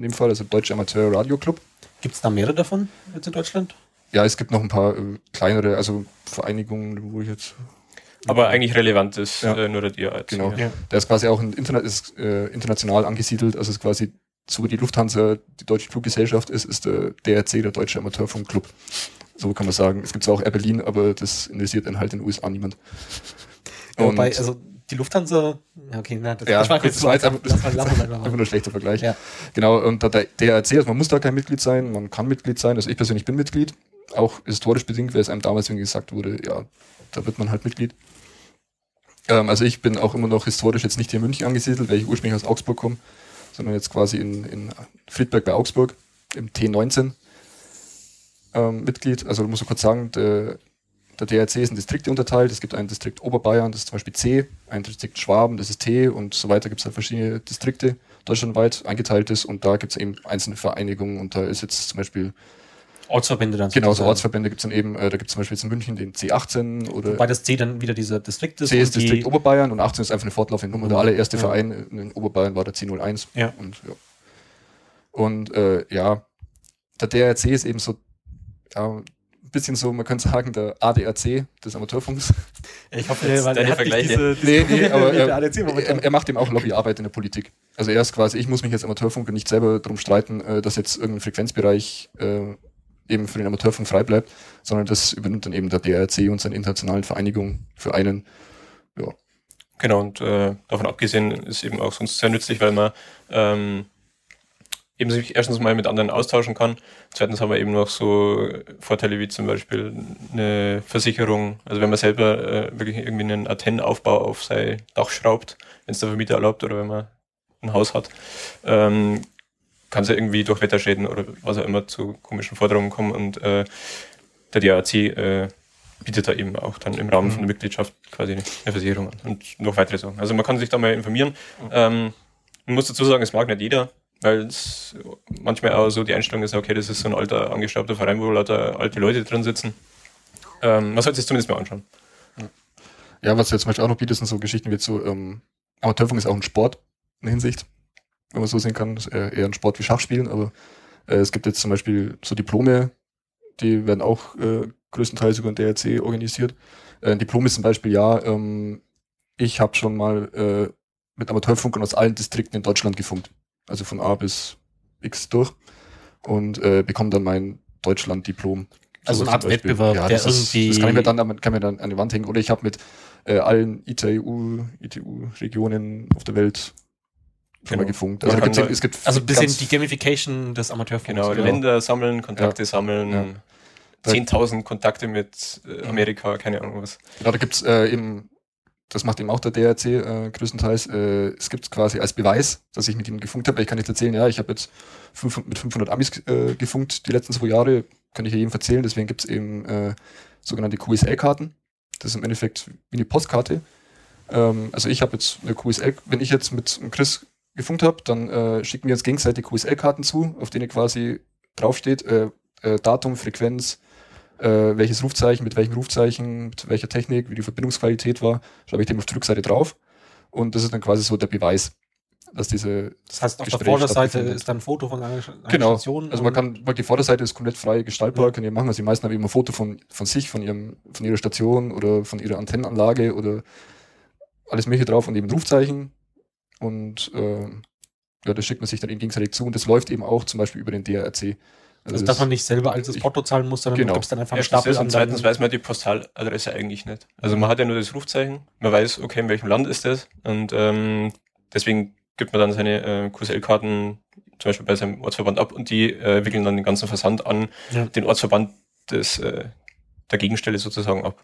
dem Fall, also Deutsche Amateur Radio Club. Gibt es da mehrere davon jetzt in Deutschland? Ja, es gibt noch ein paar äh, kleinere, also Vereinigungen, wo ich jetzt Aber eigentlich relevant ist Ja. äh, nur der DRC. Genau. Ja. Der ist quasi auch ein Internet, ist, äh, international angesiedelt, also ist quasi so wie die Lufthansa die deutsche Fluggesellschaft ist, ist der DRC der Deutsche Amateurfunkclub. So kann man sagen. Es gibt zwar auch Air Berlin, aber das interessiert dann halt in den USA niemand. Ja, Wobei, also die Lufthansa, ja, okay, na, das, Ja, das war war jetzt lass einfach- nur ein schlechter Vergleich. Ja. Genau, und da der DRC, also man muss da kein Mitglied sein, man kann Mitglied sein. Also ich persönlich bin Mitglied, auch historisch bedingt, weil es einem damals irgendwie gesagt wurde, ja, da wird man halt Mitglied. Ähm, also ich bin auch immer noch historisch jetzt nicht hier in München angesiedelt, weil ich ursprünglich aus Augsburg komme, sondern jetzt quasi in, in Friedberg bei Augsburg im T19 ähm, Mitglied. Also muss man kurz sagen, der, der DRC ist in Distrikte unterteilt. Es gibt einen Distrikt Oberbayern, das ist zum Beispiel C, ein Distrikt Schwaben, das ist T und so weiter. Gibt es halt verschiedene Distrikte deutschlandweit eingeteilt ist und da gibt es eben einzelne Vereinigungen und da ist jetzt zum Beispiel, Ortsverbände dann. genau, so. Ortsverbände gibt es dann eben, äh, da gibt es zum Beispiel jetzt in München den C18 oder Wobei das C dann wieder dieser Distrikt ist. C ist Distrikt Oberbayern und 18 ist einfach eine fortlaufende Nummer. Der allererste Ja. Verein in Oberbayern war der C01. Ja. Und ja, und, äh, ja der DRC ist eben so, ja, ein bisschen so, man könnte sagen, der ADAC des Amateurfunks. Ich hoffe, Jetzt weil er hat nicht Vergleiche. diese, Nee, nee, aber der er, ADAC momentan. er, er macht eben auch Lobbyarbeit in der Politik. Also er ist quasi, ich muss mich als Amateurfunker nicht selber darum streiten, äh, dass jetzt irgendein Frequenzbereich äh, eben für den Amateurfunk frei bleibt, sondern das übernimmt dann eben der DRC und seine internationalen Vereinigungen für einen. Ja, Genau, und äh, davon abgesehen ist eben auch sonst sehr nützlich, weil man ähm, eben sich erstens mal mit anderen austauschen kann. Zweitens haben wir eben noch so Vorteile wie zum Beispiel eine Versicherung. Also wenn man selber äh, wirklich irgendwie einen Antennenaufbau auf sein Dach schraubt, wenn es der Vermieter erlaubt oder wenn man ein Haus hat, ähm, kann es ja irgendwie durch Wetterschäden oder was auch immer zu komischen Forderungen kommen und äh, der DAC äh, bietet da eben auch dann im Rahmen von der Mitgliedschaft quasi eine Versicherung an und noch weitere Sachen. Also man kann sich da mal informieren. Ähm, man muss dazu sagen, es mag nicht jeder, weil es manchmal auch so die Einstellung ist, okay, das ist so ein alter, angestaubter Verein, wo lauter alte Leute drin sitzen. Ähm, man sollte sich zumindest mal anschauen. Ja, was er zum Beispiel auch noch bietet, sind so Geschichten wie so, ähm, Amateurfunk ist auch ein Sport in Hinsicht, wenn man so sehen kann. Ist eher ein Sport wie Schachspielen, aber äh, es gibt jetzt zum Beispiel so Diplome, die werden auch äh, größtenteils über den DRC organisiert. Äh, ein Diplom ist zum Beispiel, ja, ähm, ich habe schon mal äh, mit Amateurfunkern aus allen Distrikten in Deutschland gefunkt. Also von A bis X durch und äh, bekomme dann mein Deutschland-Diplom. Also eine Art. Wettbewerb, ja, der das, ist, irgendwie- das kann ich mir dann, kann mir dann an die Wand hängen. Oder ich habe mit äh, allen ITU, ITU-Regionen auf der Welt schon mal Genau. gefunkt. Man Also gibt's, da- es gibt Also ein bisschen die Gamification des Amateurfunks. Genau, genau. Länder sammeln, Kontakte sammeln, Ja. Da- 10.000 Kontakte mit äh, Amerika, keine Ahnung was. Genau, da gibt's äh, eben, das macht eben auch der DRC äh, größtenteils, äh, es gibt quasi als Beweis, dass ich mit ihm gefunkt habe. Ich kann nicht erzählen, ja, ich habe jetzt 500, mit 500 Amis äh, gefunkt die letzten zwei Jahre, kann ich ja jedem erzählen. Deswegen gibt's eben äh, sogenannte QSL-Karten. Das ist im Endeffekt wie eine Postkarte. Ähm, also ich habe jetzt eine QSL, wenn ich jetzt mit Chris gefunkt habe, dann äh, schicken wir uns gegenseitig QSL-Karten zu, auf denen quasi draufsteht, äh, äh, Datum, Frequenz, äh, welches Rufzeichen, mit welchem Rufzeichen, mit welcher Technik, wie die Verbindungsqualität war, schreibe ich dem auf die Rückseite drauf. Und das ist dann quasi so der Beweis, dass diese, Das heißt, auf der Gespräch Vorderseite stattgefunden. ist dann ein Foto von einer, einer genau, Station. also man kann, weil die Vorderseite ist komplett frei gestaltbar, Ja. können die machen, also die meisten haben eben ein Foto von, von sich, von ihrem, von ihrer Station oder von ihrer Antennenanlage oder alles mögliche drauf und eben Rufzeichen und, äh, ja, das schickt man sich dann eben gegenseitig zu und das läuft eben auch zum Beispiel über den DRC. Also, das- dass man nicht selber als das Porto zahlen muss, sondern Genau. du gibst dann einfach einen Stapel an und zweitens weiß man die Postaladresse eigentlich nicht. Also man hat ja nur das Rufzeichen, man weiß, okay, in welchem Land ist das und ähm, deswegen gibt man dann seine äh, QSL-Karten zum Beispiel bei seinem Ortsverband ab und die äh, wickeln dann den ganzen Versand an Ja. den Ortsverband des, äh, der Gegenstelle sozusagen ab.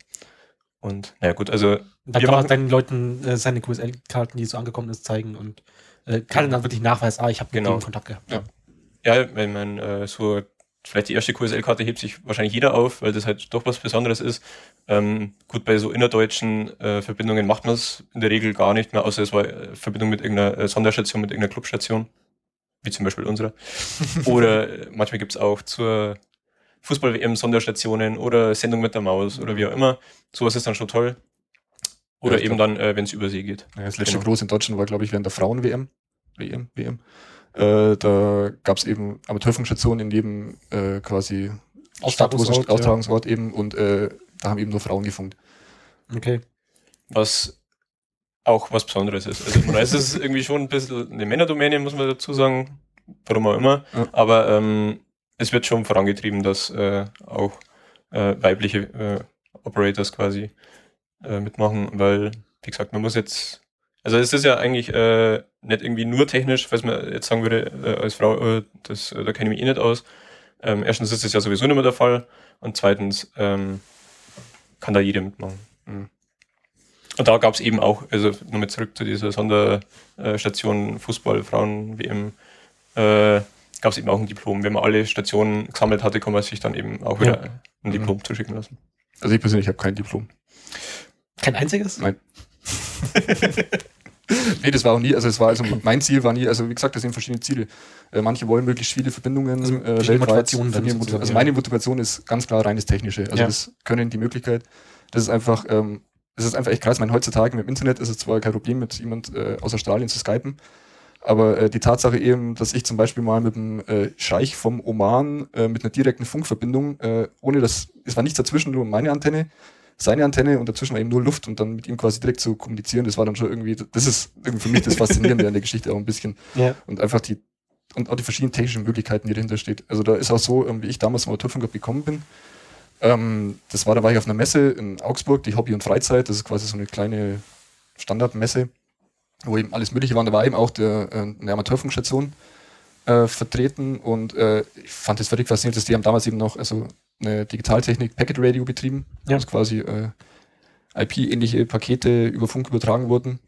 Und naja gut, also Da kann man deinen Leuten äh, seine QSL-Karten, die so angekommen ist, zeigen und äh, kann dann wirklich nachweisen, ah, ich habe mit Genau. dem Kontakt gehabt. Ja. Ja, wenn man äh, so, vielleicht die erste QSL-Karte hebt sich wahrscheinlich jeder auf, weil das halt doch was Besonderes ist. Ähm, gut, bei so innerdeutschen äh, Verbindungen macht man es in der Regel gar nicht mehr, außer es war äh, Verbindung mit irgendeiner äh, Sonderstation, mit irgendeiner Clubstation, wie zum Beispiel unsere. oder manchmal gibt's auch zur Fußball-WM Sonderstationen oder Sendung mit der Maus oder wie auch immer. Sowas ist dann schon toll. Oder Ja, eben glaub- dann, äh, wenn es Übersee geht. Ja, das letzte Genau. groß in Deutschland war, glaube ich, während der Frauen-WM. WM, WM. Äh, da gab es eben Amateurfunkstationen in jedem äh, quasi es Austragungsort, ja. Austragungsort eben und äh, da haben eben nur Frauen gefunkt. Okay. was auch was Besonderes ist. Also man weiß, es ist irgendwie schon ein bisschen eine Männerdomäne, muss man dazu sagen, warum auch immer. Ja. Aber ähm, es wird schon vorangetrieben, dass äh, auch äh, weibliche äh, Operators quasi äh, mitmachen, weil, wie gesagt, man muss jetzt, also es ist ja eigentlich äh, nicht irgendwie nur technisch, falls man jetzt sagen würde, äh, als Frau, das, da kenne ich mich eh nicht aus. Ähm, erstens ist das ja sowieso nicht mehr der Fall und zweitens ähm, kann da jeder mitmachen. Mhm. Und da gab es eben auch, also nochmal zurück zu dieser Sonderstation Fußball, Frauen, WM, äh, gab es eben auch ein Diplom. Wenn man alle Stationen gesammelt hatte, kann man sich dann eben auch wieder ein Mhm. Diplom zuschicken lassen. Also ich persönlich habe kein Diplom. Kein einziges? Nein. Nee, das war auch nie, also es war also mein Ziel war nie, also wie gesagt, das sind verschiedene Ziele. Äh, manche wollen möglichst viele Verbindungen Also äh, weltweit. Motivation dann Verlieren sozusagen, Motiv- also ja. meine Motivation ist ganz klar reines technische. Also Ja. das können die Möglichkeit. Das ist einfach, ähm, das ist einfach echt krass. Ich meine, heutzutage mit dem Internet ist es zwar kein Problem, mit jemand äh, aus Australien zu skypen, aber äh, die Tatsache eben, dass ich zum Beispiel mal mit dem äh, Scheich vom Oman äh, mit einer direkten Funkverbindung, äh, ohne das, es war nichts dazwischen, nur meine Antenne, seine Antenne und dazwischen war eben nur Luft und dann mit ihm quasi direkt zu kommunizieren, das war dann schon irgendwie, das ist irgendwie für mich das Faszinierende an der Geschichte auch ein bisschen. Ja. Und einfach die, und auch die verschiedenen technischen Möglichkeiten, die dahinter steht. Also da ist auch so, ähm, wie ich damals zum Amateurfunk gekommen bin. Ähm, das war, da war ich auf einer Messe in Augsburg, die Hobby und Freizeit, das ist quasi so eine kleine Standardmesse, wo eben alles Mögliche war. Da war eben auch der, äh, eine Amateurfunkstation äh, vertreten und äh, ich fand das völlig faszinierend, dass die haben damals eben noch also eine Digitaltechnik Packet Radio betrieben, Ja. also quasi äh, IP-ähnliche Pakete über Funk übertragen wurden.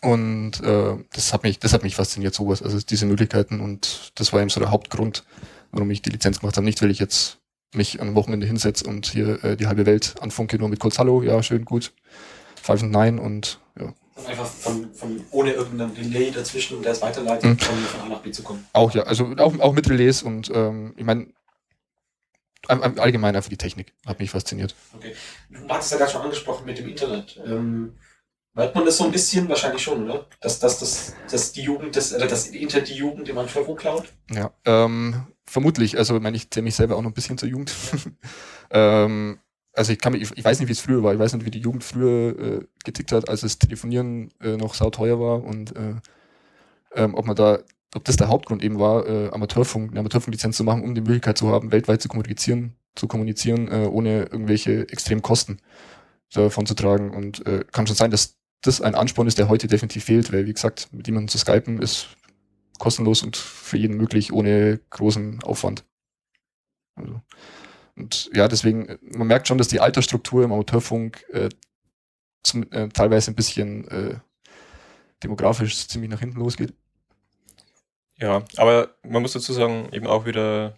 Und äh, das hat mich, das hat mich fasziniert, sowas, also diese Möglichkeiten und das war eben so der Hauptgrund, warum ich die Lizenz gemacht habe. Nicht, weil ich jetzt mich am Wochenende hinsetze und hier äh, die halbe Welt anfunke, nur mit kurz Hallo, ja, schön, gut, Five und Nein und. Einfach von, von ohne irgendeinen Delay dazwischen und der es weiterleitet, Mhm. von, von A nach B zu kommen. Auch ja, also auch, auch mit Relais und ähm, ich meine, all- all- allgemein einfach die Technik hat mich fasziniert. Okay. Du hattest ja gerade schon angesprochen mit dem Internet. Ähm, Hört man das so ein bisschen? Wahrscheinlich schon, oder? Dass, dass, dass, dass die Jugend, das, oder das Internet die Jugend im Anfang klaut? Ja, ähm, vermutlich. Also, ich meine, ich zähle mich selber auch noch ein bisschen zur Jugend. ähm, also, ich kann mich, ich weiß nicht, wie es früher war. Ich weiß nicht, wie die Jugend früher äh, getickt hat, als das Telefonieren äh, noch sauteuer war und äh, ähm, ob man da, ob das der Hauptgrund eben war, äh, Amateurfunk, eine Amateurfunklizenz zu machen, um die Möglichkeit zu haben, weltweit zu kommunizieren, zu kommunizieren, äh, ohne irgendwelche extremen Kosten davon zu tragen. Und äh, kann schon sein, dass das ein Ansporn ist, der heute definitiv fehlt, weil, wie gesagt, mit jemandem zu skypen ist kostenlos und für jeden möglich, ohne großen Aufwand. Also, und ja, deswegen, äh, man merkt schon, dass die Altersstruktur im Amateurfunk äh, zum, äh, teilweise ein bisschen äh, demografisch ziemlich nach hinten losgeht. Ja, aber man muss dazu sagen, eben auch wieder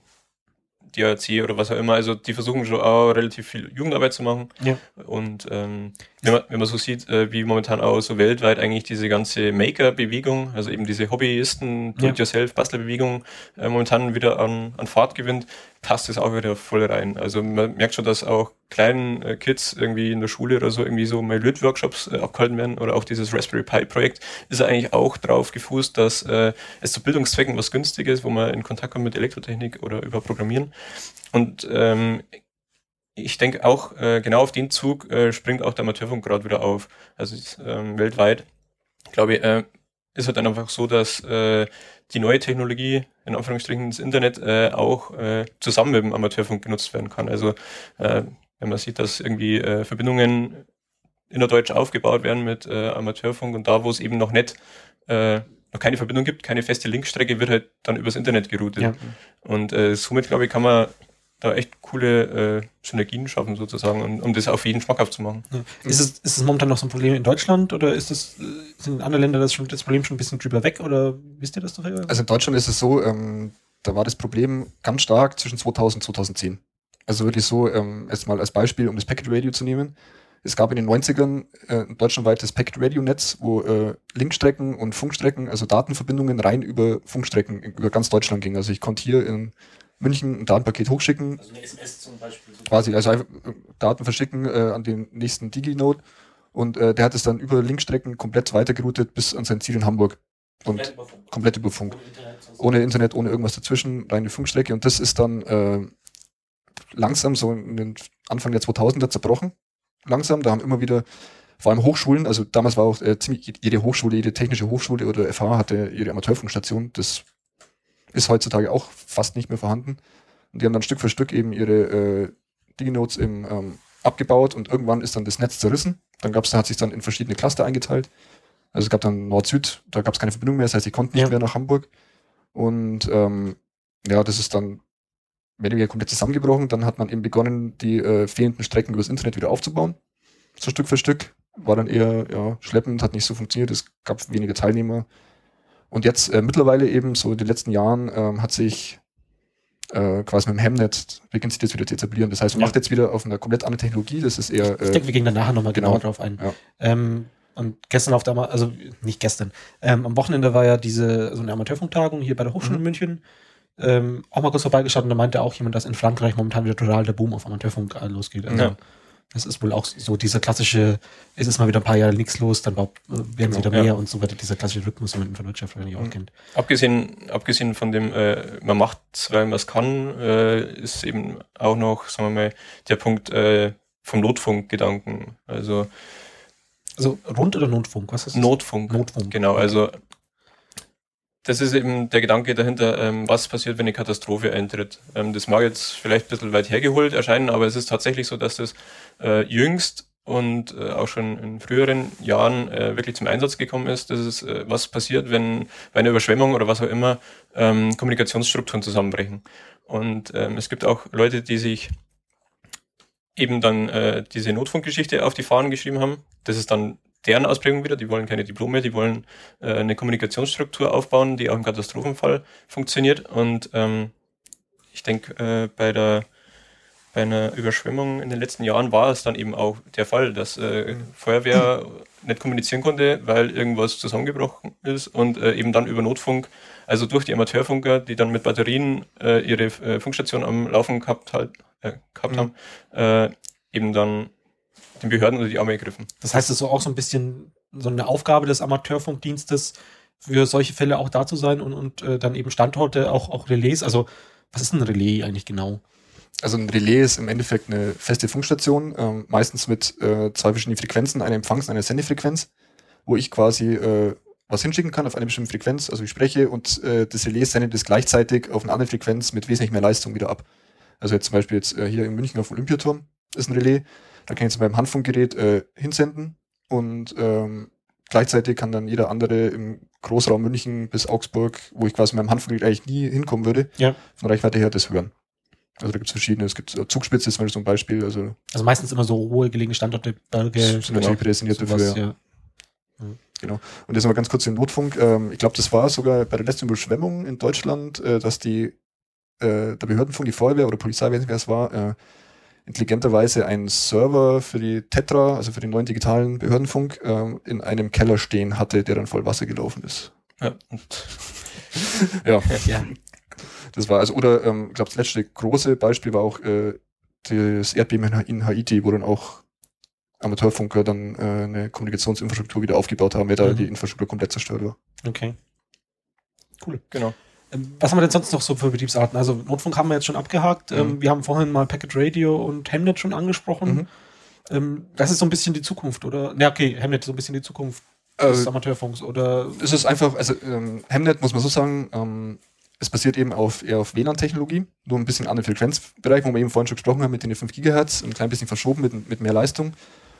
DRC oder was auch immer, also die versuchen schon auch relativ viel Jugendarbeit zu machen. Ja. Und ähm, wenn, man, wenn man so sieht, äh, wie momentan auch so weltweit eigentlich diese ganze Maker-Bewegung, also eben diese Hobbyisten, Do-it-yourself-Bastelbewegung äh, momentan wieder an, an Fahrt gewinnt, passt es auch wieder voll rein. Also man merkt schon, dass auch kleinen äh, Kids irgendwie in der Schule oder so irgendwie so mal Löt-Workshops äh, abgehalten werden oder auch dieses Raspberry Pi-Projekt ist eigentlich auch drauf gefußt, dass äh, es zu Bildungszwecken was Günstiges, wo man in Kontakt kommt mit Elektrotechnik oder über Programmieren. Und ähm, ich denke auch, äh, genau auf den Zug äh, springt auch der Amateurfunk gerade wieder auf. Also ist, ähm, weltweit, glaube ich, äh, ist halt dann einfach so, dass äh, die neue Technologie, in Anführungsstrichen das Internet, äh, auch äh, zusammen mit dem Amateurfunk genutzt werden kann. Also äh, wenn man sieht, dass irgendwie äh, Verbindungen innerdeutsch aufgebaut werden mit äh, Amateurfunk und da, wo es eben noch nicht, äh, noch keine Verbindung gibt, keine feste Linkstrecke, wird halt dann übers Internet geroutet. Ja. Und äh, somit, glaube ich, kann man da echt coole äh, Synergien schaffen sozusagen, um, um das auf jeden schmackhaft zu machen. Ja. Ist, es, ist es momentan noch so ein Problem in Deutschland oder ist es, äh, sind andere Länder das, schon, das Problem schon ein bisschen drüber weg oder wisst ihr das doch? Also in Deutschland ist es so, ähm, da war das Problem ganz stark zwischen 2000 und 2010. Also wirklich so, ähm, jetzt mal als Beispiel, um das Packet Radio zu nehmen. Es gab in den 90ern äh, ein deutschlandweites Packet Radio Netz, wo äh, Linkstrecken und Funkstrecken, also Datenverbindungen rein über Funkstrecken über ganz Deutschland ging. Also ich konnte hier in München ein Datenpaket hochschicken. Also eine SMS zum Beispiel. Quasi, also einfach äh, Daten verschicken äh, an den nächsten DigiNode. Und äh, der hat es dann über Linkstrecken komplett weitergeroutet bis an sein Ziel in Hamburg. Und komplett über Funk. Komplett über Funk. Ohne Internet, ohne, Internet, ohne irgendwas dazwischen, reine Funkstrecke. Und das ist dann äh, langsam so in den Anfang der 2000er zerbrochen. Langsam, da haben immer wieder vor allem Hochschulen, also damals war auch äh, ziemlich jede Hochschule, jede technische Hochschule oder FH hatte ihre Amateurfunkstation. Das ist heutzutage auch fast nicht mehr vorhanden. Und die haben dann Stück für Stück eben ihre äh, DigiNodes im, ähm, abgebaut und irgendwann ist dann das Netz zerrissen. Dann gab's, da hat sich dann in verschiedene Cluster eingeteilt. Also es gab dann Nord-Süd, da gab es keine Verbindung mehr, das heißt, ich konnte nicht ja. mehr nach Hamburg. Und ähm, ja, das ist dann mehr oder weniger komplett zusammengebrochen. Dann hat man eben begonnen, die äh, fehlenden Strecken übers Internet wieder aufzubauen. So Stück für Stück. War dann eher ja, schleppend, hat nicht so funktioniert, es gab weniger Teilnehmer. Und jetzt äh, mittlerweile eben so in den letzten Jahren ähm, hat sich äh, quasi mit dem Hemnet beginnt sich das wieder zu etablieren. Das heißt, man ja. macht jetzt wieder auf einer komplett anderen Technologie. Das ist eher. Äh, ich denke, wir gehen dann nachher nochmal genau, genau drauf ein. Ja. Ähm, und gestern auf der, also nicht gestern, ähm, am Wochenende war ja diese so eine Amateurfunktagung hier bei der Hochschule mhm. in München. Ähm, auch mal kurz vorbeigeschaut und da meinte auch jemand, dass in Frankreich momentan wieder total der Boom auf Amateurfunk äh, losgeht. Also, ja. Das ist wohl auch so dieser klassische, es ist mal wieder ein paar Jahre nichts los, dann werden es genau, wieder mehr ja. und so weiter, dieser klassische Rhythmus, den man von Wirtschaft wahrscheinlich auch mhm. kennt. Abgesehen, abgesehen von dem, äh, man macht es, weil man es kann, äh, ist eben auch noch, sagen wir mal, der Punkt äh, vom Notfunkgedanken. Also, also Rund- oder Notfunk? Was ist das? Notfunk. Notfunk. Genau, also das ist eben der Gedanke dahinter, ähm, was passiert, wenn eine Katastrophe eintritt. Ähm, das mag jetzt vielleicht ein bisschen weit hergeholt erscheinen, aber es ist tatsächlich so, dass das äh, jüngst und äh, auch schon in früheren Jahren äh, wirklich zum Einsatz gekommen ist. Das ist, äh, was passiert, wenn bei einer Überschwemmung oder was auch immer ähm, Kommunikationsstrukturen zusammenbrechen. Und ähm, es gibt auch Leute, die sich eben dann äh, diese Notfunkgeschichte auf die Fahnen geschrieben haben. Das ist dann deren Ausprägung wieder. Die wollen keine Diplome, die wollen äh, eine Kommunikationsstruktur aufbauen, die auch im Katastrophenfall funktioniert. Und ähm, ich denke, äh, bei der bei einer Überschwemmung in den letzten Jahren war es dann eben auch der Fall, dass äh, mhm. Feuerwehr nicht kommunizieren konnte, weil irgendwas zusammengebrochen ist und äh, eben dann über Notfunk, also durch die Amateurfunker, die dann mit Batterien äh, ihre äh, Funkstation am Laufen gehabt, halt, äh, gehabt mhm. haben, äh, eben dann den Behörden unter die Arme gegriffen. Das heißt, es ist so auch so ein bisschen so eine Aufgabe des Amateurfunkdienstes, für solche Fälle auch da zu sein und, und äh, dann eben Standorte, auch, auch Relais. Also, was ist ein Relais eigentlich genau? Also ein Relais ist im Endeffekt eine feste Funkstation, ähm, meistens mit äh, zwei verschiedenen Frequenzen, eine Empfangs- und eine Sendefrequenz, wo ich quasi äh, was hinschicken kann auf eine bestimmte Frequenz, also ich spreche und äh, das Relais sendet das gleichzeitig auf eine andere Frequenz mit wesentlich mehr Leistung wieder ab. Also jetzt zum Beispiel jetzt äh, hier in München auf dem Olympiaturm ist ein Relais, da kann ich jetzt beim Handfunkgerät äh, hinsenden und ähm, gleichzeitig kann dann jeder andere im Großraum München bis Augsburg, wo ich quasi mit meinem Handfunkgerät eigentlich nie hinkommen würde, ja. von Reichweite her das hören. Also da gibt es verschiedene, es gibt Zugspitze ist zum Beispiel so ein Beispiel. Also, also meistens immer so hohe gelegene Standorte, Berge. Sind genau, natürlich prädestiniert dafür. Ja. Mhm. Genau. Und jetzt mal ganz kurz den Notfunk. Ähm, ich glaube, das war sogar bei der letzten Überschwemmung in Deutschland, äh, dass die äh, der Behördenfunk, die Feuerwehr oder Polizei, wer es war, äh, intelligenterweise einen Server für die Tetra, also für den neuen digitalen Behördenfunk, äh, in einem Keller stehen hatte, der dann voll Wasser gelaufen ist. Ja. ja. ja. Das war also, oder ähm, ich glaube, das letzte große Beispiel war auch äh, das Erdbeben in Haiti, wo dann auch Amateurfunker dann äh, eine Kommunikationsinfrastruktur wieder aufgebaut haben, weil da mhm. die Infrastruktur komplett zerstört war. Okay. Cool. Genau. Ähm, was haben wir denn sonst noch so für Betriebsarten? Also Notfunk haben wir jetzt schon abgehakt. Mhm. Ähm, wir haben vorhin mal Packet Radio und Hemnet schon angesprochen. Mhm. Ähm, das ist so ein bisschen die Zukunft, oder? Ja, okay, Hemnet ist so ein bisschen die Zukunft des äh, Amateurfunks, oder? Es ist einfach, also ähm, Hemnet muss man so sagen, ähm, es basiert eben auf, eher auf WLAN-Technologie, nur ein bisschen anderen Frequenzbereich, wo wir eben vorhin schon gesprochen haben, mit den 5 GHz, ein klein bisschen verschoben mit, mit mehr Leistung.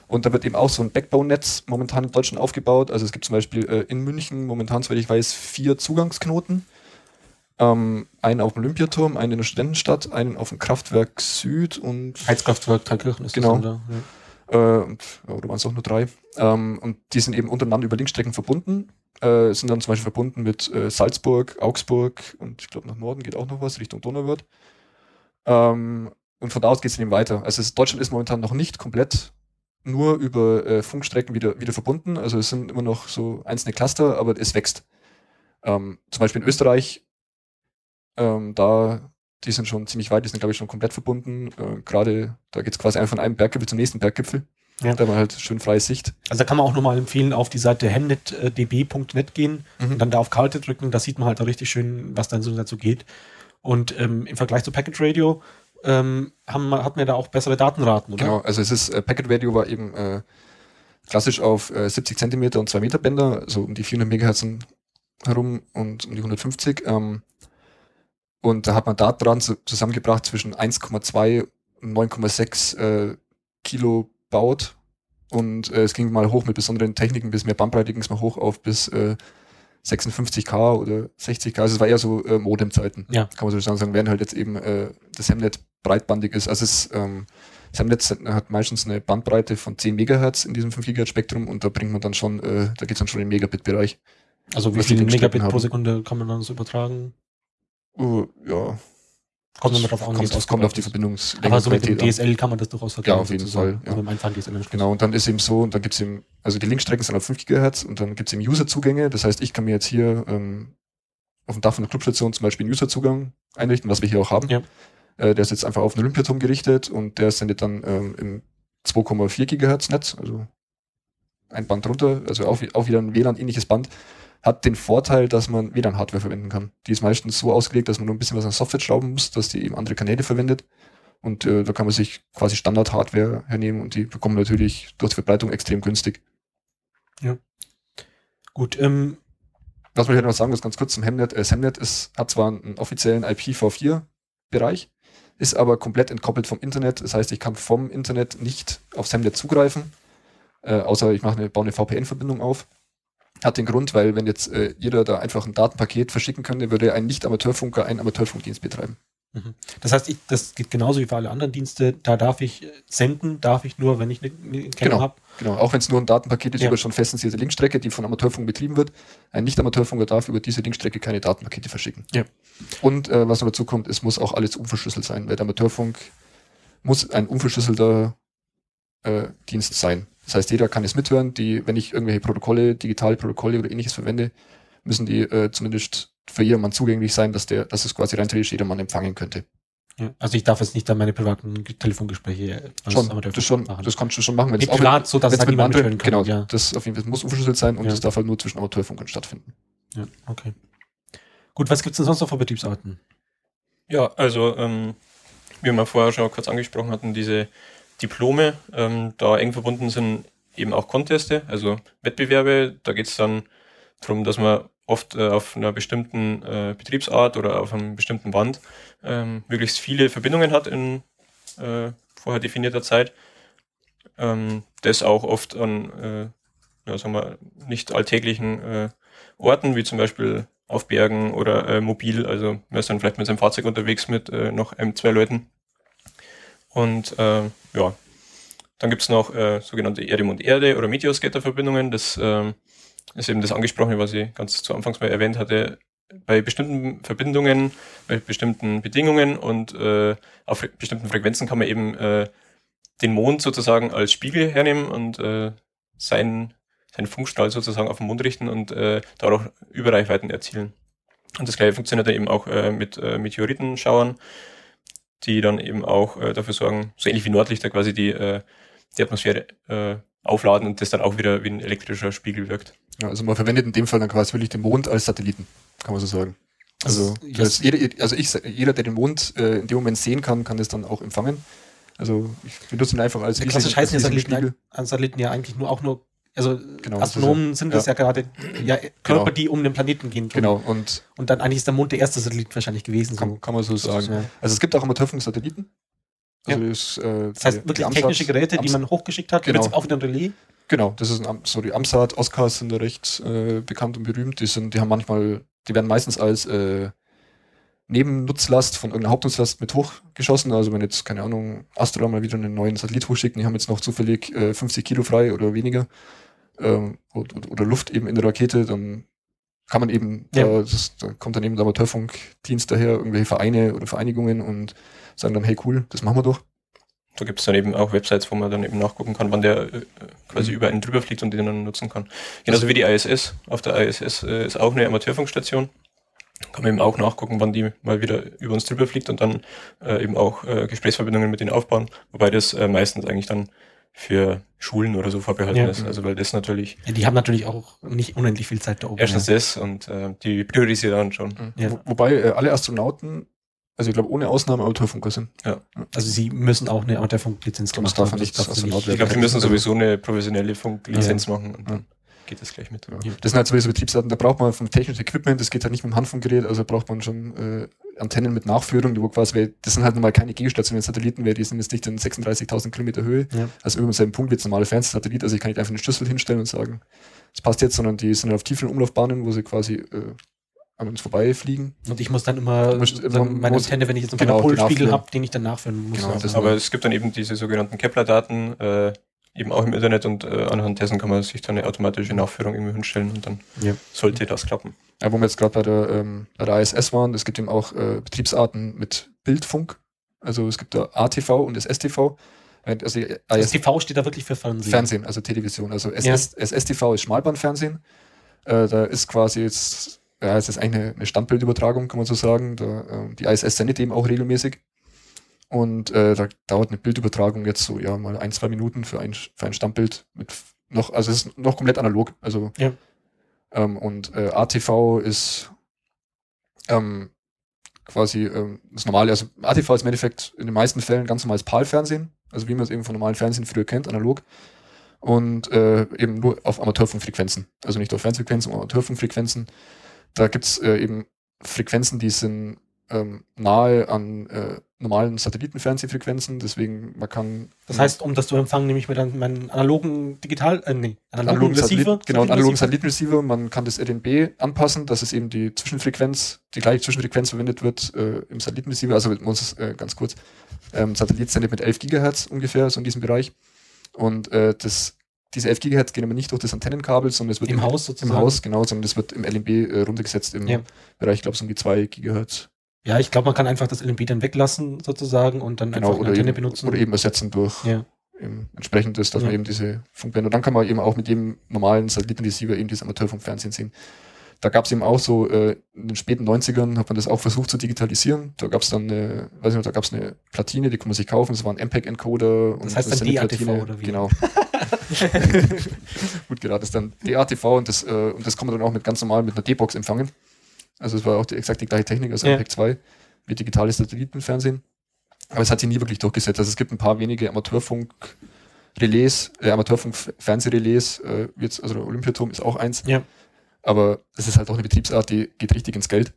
Und da wird eben auch so ein Backbone-Netz momentan in Deutschland aufgebaut. Also es gibt zum Beispiel äh, in München momentan, soweit ich weiß, vier Zugangsknoten. Ähm, einen auf dem Olympiaturm, einen in der Studentenstadt, einen auf dem Kraftwerk Süd und Heizkraftwerk Thalkirchen ist Genau. das da. Ja. äh, und, ja, oder waren es auch nur drei. Ähm, und die sind eben untereinander über Linkstrecken verbunden. Äh, sind dann zum Beispiel verbunden mit äh, Salzburg, Augsburg und ich glaube nach Norden geht auch noch was, Richtung Donauwörth. Ähm, und von da aus geht es eben weiter. Also es, Deutschland ist momentan noch nicht komplett nur über äh, Funkstrecken wieder, wieder verbunden. Also es sind immer noch so einzelne Cluster, aber es wächst. Ähm, zum Beispiel in Österreich, ähm, da, die sind schon ziemlich weit, die sind glaube ich schon komplett verbunden. Äh, Gerade da geht es quasi einfach von einem Berggipfel zum nächsten Berggipfel. Ja. Da war halt schön freie Sicht. Also da kann man auch nochmal empfehlen, auf die Seite hemnetdb.net gehen Mhm. und dann da auf Karte drücken. Da sieht man halt auch richtig schön, was dann so dazu geht. Und ähm, im Vergleich zu Packet Radio ähm, haben, hat man da auch bessere Datenraten, oder? Genau, also es ist, äh, Packet Radio war eben äh, klassisch auf äh, 70 Zentimeter und 2 Meter Bänder, also um die 400 Megahertz herum und um die 150. Ähm, und da hat man Datenraten zu, zusammengebracht zwischen 1,2 und 9,6 äh, Kilo baut. Und äh, es ging mal hoch mit besonderen Techniken, bis mehr Bandbreite ging es mal hoch auf bis äh, 56k oder 60k. Also es war eher so äh, Modem-Zeiten, Ja. kann man so sagen, während halt jetzt eben äh, das Hemnet breitbandig ist. Also es ähm, das Hemnet hat meistens eine Bandbreite von 10 Megahertz in diesem 5 Gigahertz Spektrum und da bringt man dann schon, äh, da geht's dann schon in den Megabit-Bereich. Also wie viele Megabit pro. Sekunde kann man dann so übertragen? Uh, ja, Kommt immer drauf an, es kommt, es kommt auf die. Verbindungslänge. Aber so mit dem an. DSL kann man das durchaus vergleichen. Ja, auf jeden sozusagen. Fall, ja. Also mit dem einfachen DSL-Anschluss. Genau, und dann ist eben so, und dann gibt's eben, also die Linkstrecken sind auf 5 Gigahertz und dann gibt's eben User-Zugänge. Das heißt, ich kann mir jetzt hier ähm, auf dem Dach von der Clubstation zum Beispiel einen User-Zugang einrichten, was wir hier auch haben. Ja. Äh, der ist jetzt einfach auf den Olympiaturm gerichtet und der sendet dann ähm, im 2,4 Gigahertz Netz, also ein Band runter, also auch, auch wieder ein WLAN-ähnliches Band. Hat den Vorteil, dass man WLAN-Hardware verwenden kann. Die ist meistens so ausgelegt, dass man nur ein bisschen was an Software schrauben muss, dass die eben andere Kanäle verwendet. Und äh, da kann man sich quasi Standard-Hardware hernehmen und die bekommen natürlich durch die Verbreitung extrem günstig. Gut, ähm, Was man hier noch sagen muss, ganz kurz zum Hemnet. Äh, Semnet ist, hat zwar einen offiziellen IPv4-Bereich, ist aber komplett entkoppelt vom Internet. Das heißt, ich kann vom Internet nicht auf Semnet zugreifen, äh, außer ich mache eine, baue eine VPN-Verbindung auf. Hat den Grund, weil wenn jetzt äh, jeder da einfach ein Datenpaket verschicken könnte, würde ein Nicht-Amateurfunker einen Amateurfunkdienst betreiben. das heißt, ich, das geht genauso wie für alle anderen Dienste. Da darf ich äh, senden, darf ich nur, wenn ich eine, Kennung Genau. habe. Genau, auch wenn es nur ein Datenpaket ist Ja. über schon festinstierte Linkstrecke, die von Amateurfunk betrieben wird. Ein Nicht-Amateurfunker darf über diese Linkstrecke keine Datenpakete verschicken. Ja. Und äh, was noch dazu kommt, es muss auch alles unverschlüsselt sein, weil der Amateurfunk muss ein unverschlüsselter äh, Dienst sein. Das heißt, jeder kann es mithören. Die, wenn ich irgendwelche Protokolle, digitale Protokolle oder ähnliches verwende, müssen die äh, zumindest für jedermann zugänglich sein, dass der, dass es quasi rein theoretisch jedermann empfangen könnte. Ja. Also ich darf jetzt nicht an meine privaten Ge- Telefongespräche äh, Schon, Amateurfunk das schon, machen. das kannst du schon machen, wenn es privat, so dass es halt mit niemand anderen- mithören kann. Genau, Ja. das auf jeden Fall muss unverschlüsselt sein und Ja. das darf halt nur zwischen Amateurfunkern stattfinden. ja, okay. Gut, was gibt's denn sonst noch für Betriebsarten? Ja, also ähm, wie wir vorher schon kurz angesprochen hatten, diese Diplome, ähm, da eng verbunden sind eben auch Conteste, also Wettbewerbe. Da geht es dann darum, dass man oft äh, auf einer bestimmten äh, Betriebsart oder auf einem bestimmten Band ähm, möglichst viele Verbindungen hat in äh, vorher definierter Zeit. Ähm, das auch oft an äh, ja, sagen wir, nicht alltäglichen äh, Orten, wie zum Beispiel auf Bergen oder äh, mobil. Also man ist dann vielleicht mit seinem Fahrzeug unterwegs mit noch einem, zwei Leuten. Und äh, ja, dann gibt's noch äh, sogenannte Erde und Erde oder Meteoscatter-Verbindungen. Das ähm, ist eben das angesprochene, was ich ganz zu Anfangs mal erwähnt hatte. Bei bestimmten Verbindungen, bei bestimmten Bedingungen und äh, auf bestimmten Frequenzen kann man eben äh, den Mond sozusagen als Spiegel hernehmen und äh, seinen, seinen Funkstrahl sozusagen auf den Mond richten und äh, dadurch Überreichweiten erzielen. Und das gleiche funktioniert dann eben auch äh, mit äh, Meteoritenschauern, die dann eben auch äh, dafür sorgen, so ähnlich wie Nordlichter quasi die, äh, die Atmosphäre äh, aufladen und das dann auch wieder wie ein elektrischer Spiegel wirkt. Ja, also man verwendet in dem Fall dann quasi wirklich den Mond als Satelliten, kann man so sagen. Also, Das- das, jeder, also ich, jeder, der den Mond äh, in dem Moment sehen kann, kann das dann auch empfangen. Also ich benutze ihn einfach als Ja, klassisch heißen ja Satelliten, Spiegel. an Satelliten ja eigentlich nur auch nur, also Genau, das ist Astronomen sind das ja, gerade ja, Körper, Genau. die um den Planeten gehen. tun. Genau, und Und dann eigentlich ist der Mond der erste Satellit wahrscheinlich gewesen. kann, So. kann man so sagen. Ja. Also es gibt auch Amateurfunk-Satelliten. Also das, äh, Das heißt wirklich technische Geräte, die man hochgeschickt hat, Genau. auch wieder ein Relais. Genau, das ist ein, so die Amsat, Oscars sind da recht äh, bekannt und berühmt. Die sind, die haben manchmal, die werden meistens als äh, Nebennutzlast von irgendeiner Hauptnutzlast mit hochgeschossen. Also wenn jetzt, keine Ahnung, Astra mal wieder einen neuen Satellit hochschickt, die haben jetzt noch zufällig äh, 50 Kilo frei oder weniger ähm, oder, oder Luft eben in der Rakete, dann kann man eben, Ja. da, das, da kommt dann eben der Amateurfunkdienst daher, irgendwelche Vereine oder Vereinigungen und sagen dann, hey cool, das machen wir doch. Da gibt es dann eben auch Websites, wo man dann eben nachgucken kann, wann der äh, quasi Mhm. über einen drüber fliegt und den dann nutzen kann. Genauso wie die ISS. Auf der ISS äh, ist auch eine Amateurfunkstation. Kann man eben auch nachgucken, wann die mal wieder über uns drüber fliegt und dann äh, eben auch äh, Gesprächsverbindungen mit denen aufbauen. Wobei das äh, meistens eigentlich dann für Schulen oder so vorbehalten Ja. ist. Also weil das natürlich Ja, die haben natürlich auch nicht unendlich viel Zeit da oben. erstens ja. das und äh, die priorisieren dann schon. Ja. Wo, wobei äh, alle Astronauten, also ich glaube ohne Ausnahme Amateurfunker sind. Also sie müssen auch eine Amateurfunklizenz gemacht haben. Das darf sie Ich glaube, die Ja. müssen sowieso eine professionelle Funklizenz machen und dann geht das gleich mit. Ja. Das sind halt sowieso Betriebsdaten, da braucht man vom technischen Equipment, das geht halt nicht mit dem Handfunkgerät, also braucht man schon äh, Antennen mit Nachführung, die wo quasi, das sind halt normal keine geostationären Satelliten, weil die sind jetzt nicht in 36.000 Kilometer Höhe, Ja. also über seinem Punkt wie jetzt ein normaler Fernsehsatellit, also ich kann nicht einfach einen Schlüssel hinstellen und sagen, das passt jetzt, sondern die sind halt auf tiefen Umlaufbahnen, wo sie quasi äh, an uns vorbeifliegen. Und ich muss dann immer muss- meine muss- Antenne, wenn ich jetzt einen genau, Polspiegel habe, den ich dann nachführen muss. Genau, also. Aber es gibt dann eben diese sogenannten Kepler-Daten, äh, eben auch im Internet und äh, anhand dessen kann man sich dann eine automatische Nachführung irgendwie hinstellen und dann Ja. sollte das klappen. Ja, wo wir jetzt gerade bei der, ähm, bei der ISS waren, es gibt eben auch äh, Betriebsarten mit Bildfunk, also es gibt da ATV und das STV. Äh, Also IS TV steht da wirklich für Fernsehen. Fernsehen, also Television. Also Ja. SS, SSTV ist Schmalbandfernsehen. Äh, da ist quasi jetzt, ja, es ist eigentlich eine, eine Standbildübertragung, kann man so sagen. Da, äh, die ISS sendet eben auch regelmäßig. Und äh, da dauert eine Bildübertragung jetzt so, ja, mal ein, zwei Minuten für ein, für ein Standbild mit noch, also es ist noch komplett analog. Also Ja. ähm, und äh, ATV ist ähm, quasi ähm, das normale, also ATV ist im Endeffekt in den meisten Fällen ganz normales PAL-Fernsehen, also wie man es eben von normalen Fernsehen früher kennt, analog. Und äh, eben nur auf Amateurfunkfrequenzen. Also nicht auf Fernsehfrequenzen, sondern Amateurfunkfrequenzen. Da gibt's äh, eben Frequenzen, die sind ähm, nahe an äh, normalen Satellitenfernsehfrequenzen, deswegen man kann Das heißt, um das zu empfangen, nehme ich mir dann meinen analogen Digital, äh, nee, analogen analogen Receiver. Satellit, genau, einen analogen Satellitenreceiver. Man kann das RNB anpassen, dass es eben die Zwischenfrequenz, die gleiche Zwischenfrequenz verwendet wird äh, im Satellitenreceiver. Also man muss äh, ganz kurz, ähm, Satellit sendet mit 11 Gigahertz ungefähr, so in diesem Bereich. Und äh, das, diese 11 Gigahertz gehen aber nicht durch das Antennenkabel, sondern es wird Im Haus sozusagen. Im Haus, genau, sondern das wird im LNB äh, runtergesetzt im Ja. Bereich, ich glaube, so um die 2 Gigahertz. Ja, ich glaube, man kann einfach das LNB dann weglassen sozusagen und dann Genau, einfach eine Antenne eben, benutzen. oder eben ersetzen durch Ja. eben entsprechendes, dass Ja. man eben diese Funkbänder, und dann kann man eben auch mit dem normalen Satellitenreceiver eben dieses Amateurfunkfernsehen sehen. Da gab es eben auch so, äh, in den späten 90ern hat man das auch versucht zu digitalisieren. Da gab es dann, eine, weiß ich noch, da gab es eine Platine, die kann man sich kaufen, das war ein MPEG-Encoder. Das heißt eine dann DATV oder wie? Genau. Gut geraten, das ist dann DATV und das, äh, und das kann man dann auch mit ganz normal mit einer D-Box empfangen. Also es war auch die, exakt die gleiche Technik als Ja. MPEG 2, wie digitales Satellitenfernsehen. Aber es hat sich nie wirklich durchgesetzt. Also es gibt ein paar wenige Amateurfunk-Relais, äh, Amateurfunk-Fernsehrelais, äh, jetzt, also der Olympiaturm ist auch eins. Ja. Aber es ist halt auch eine Betriebsart, die geht richtig ins Geld.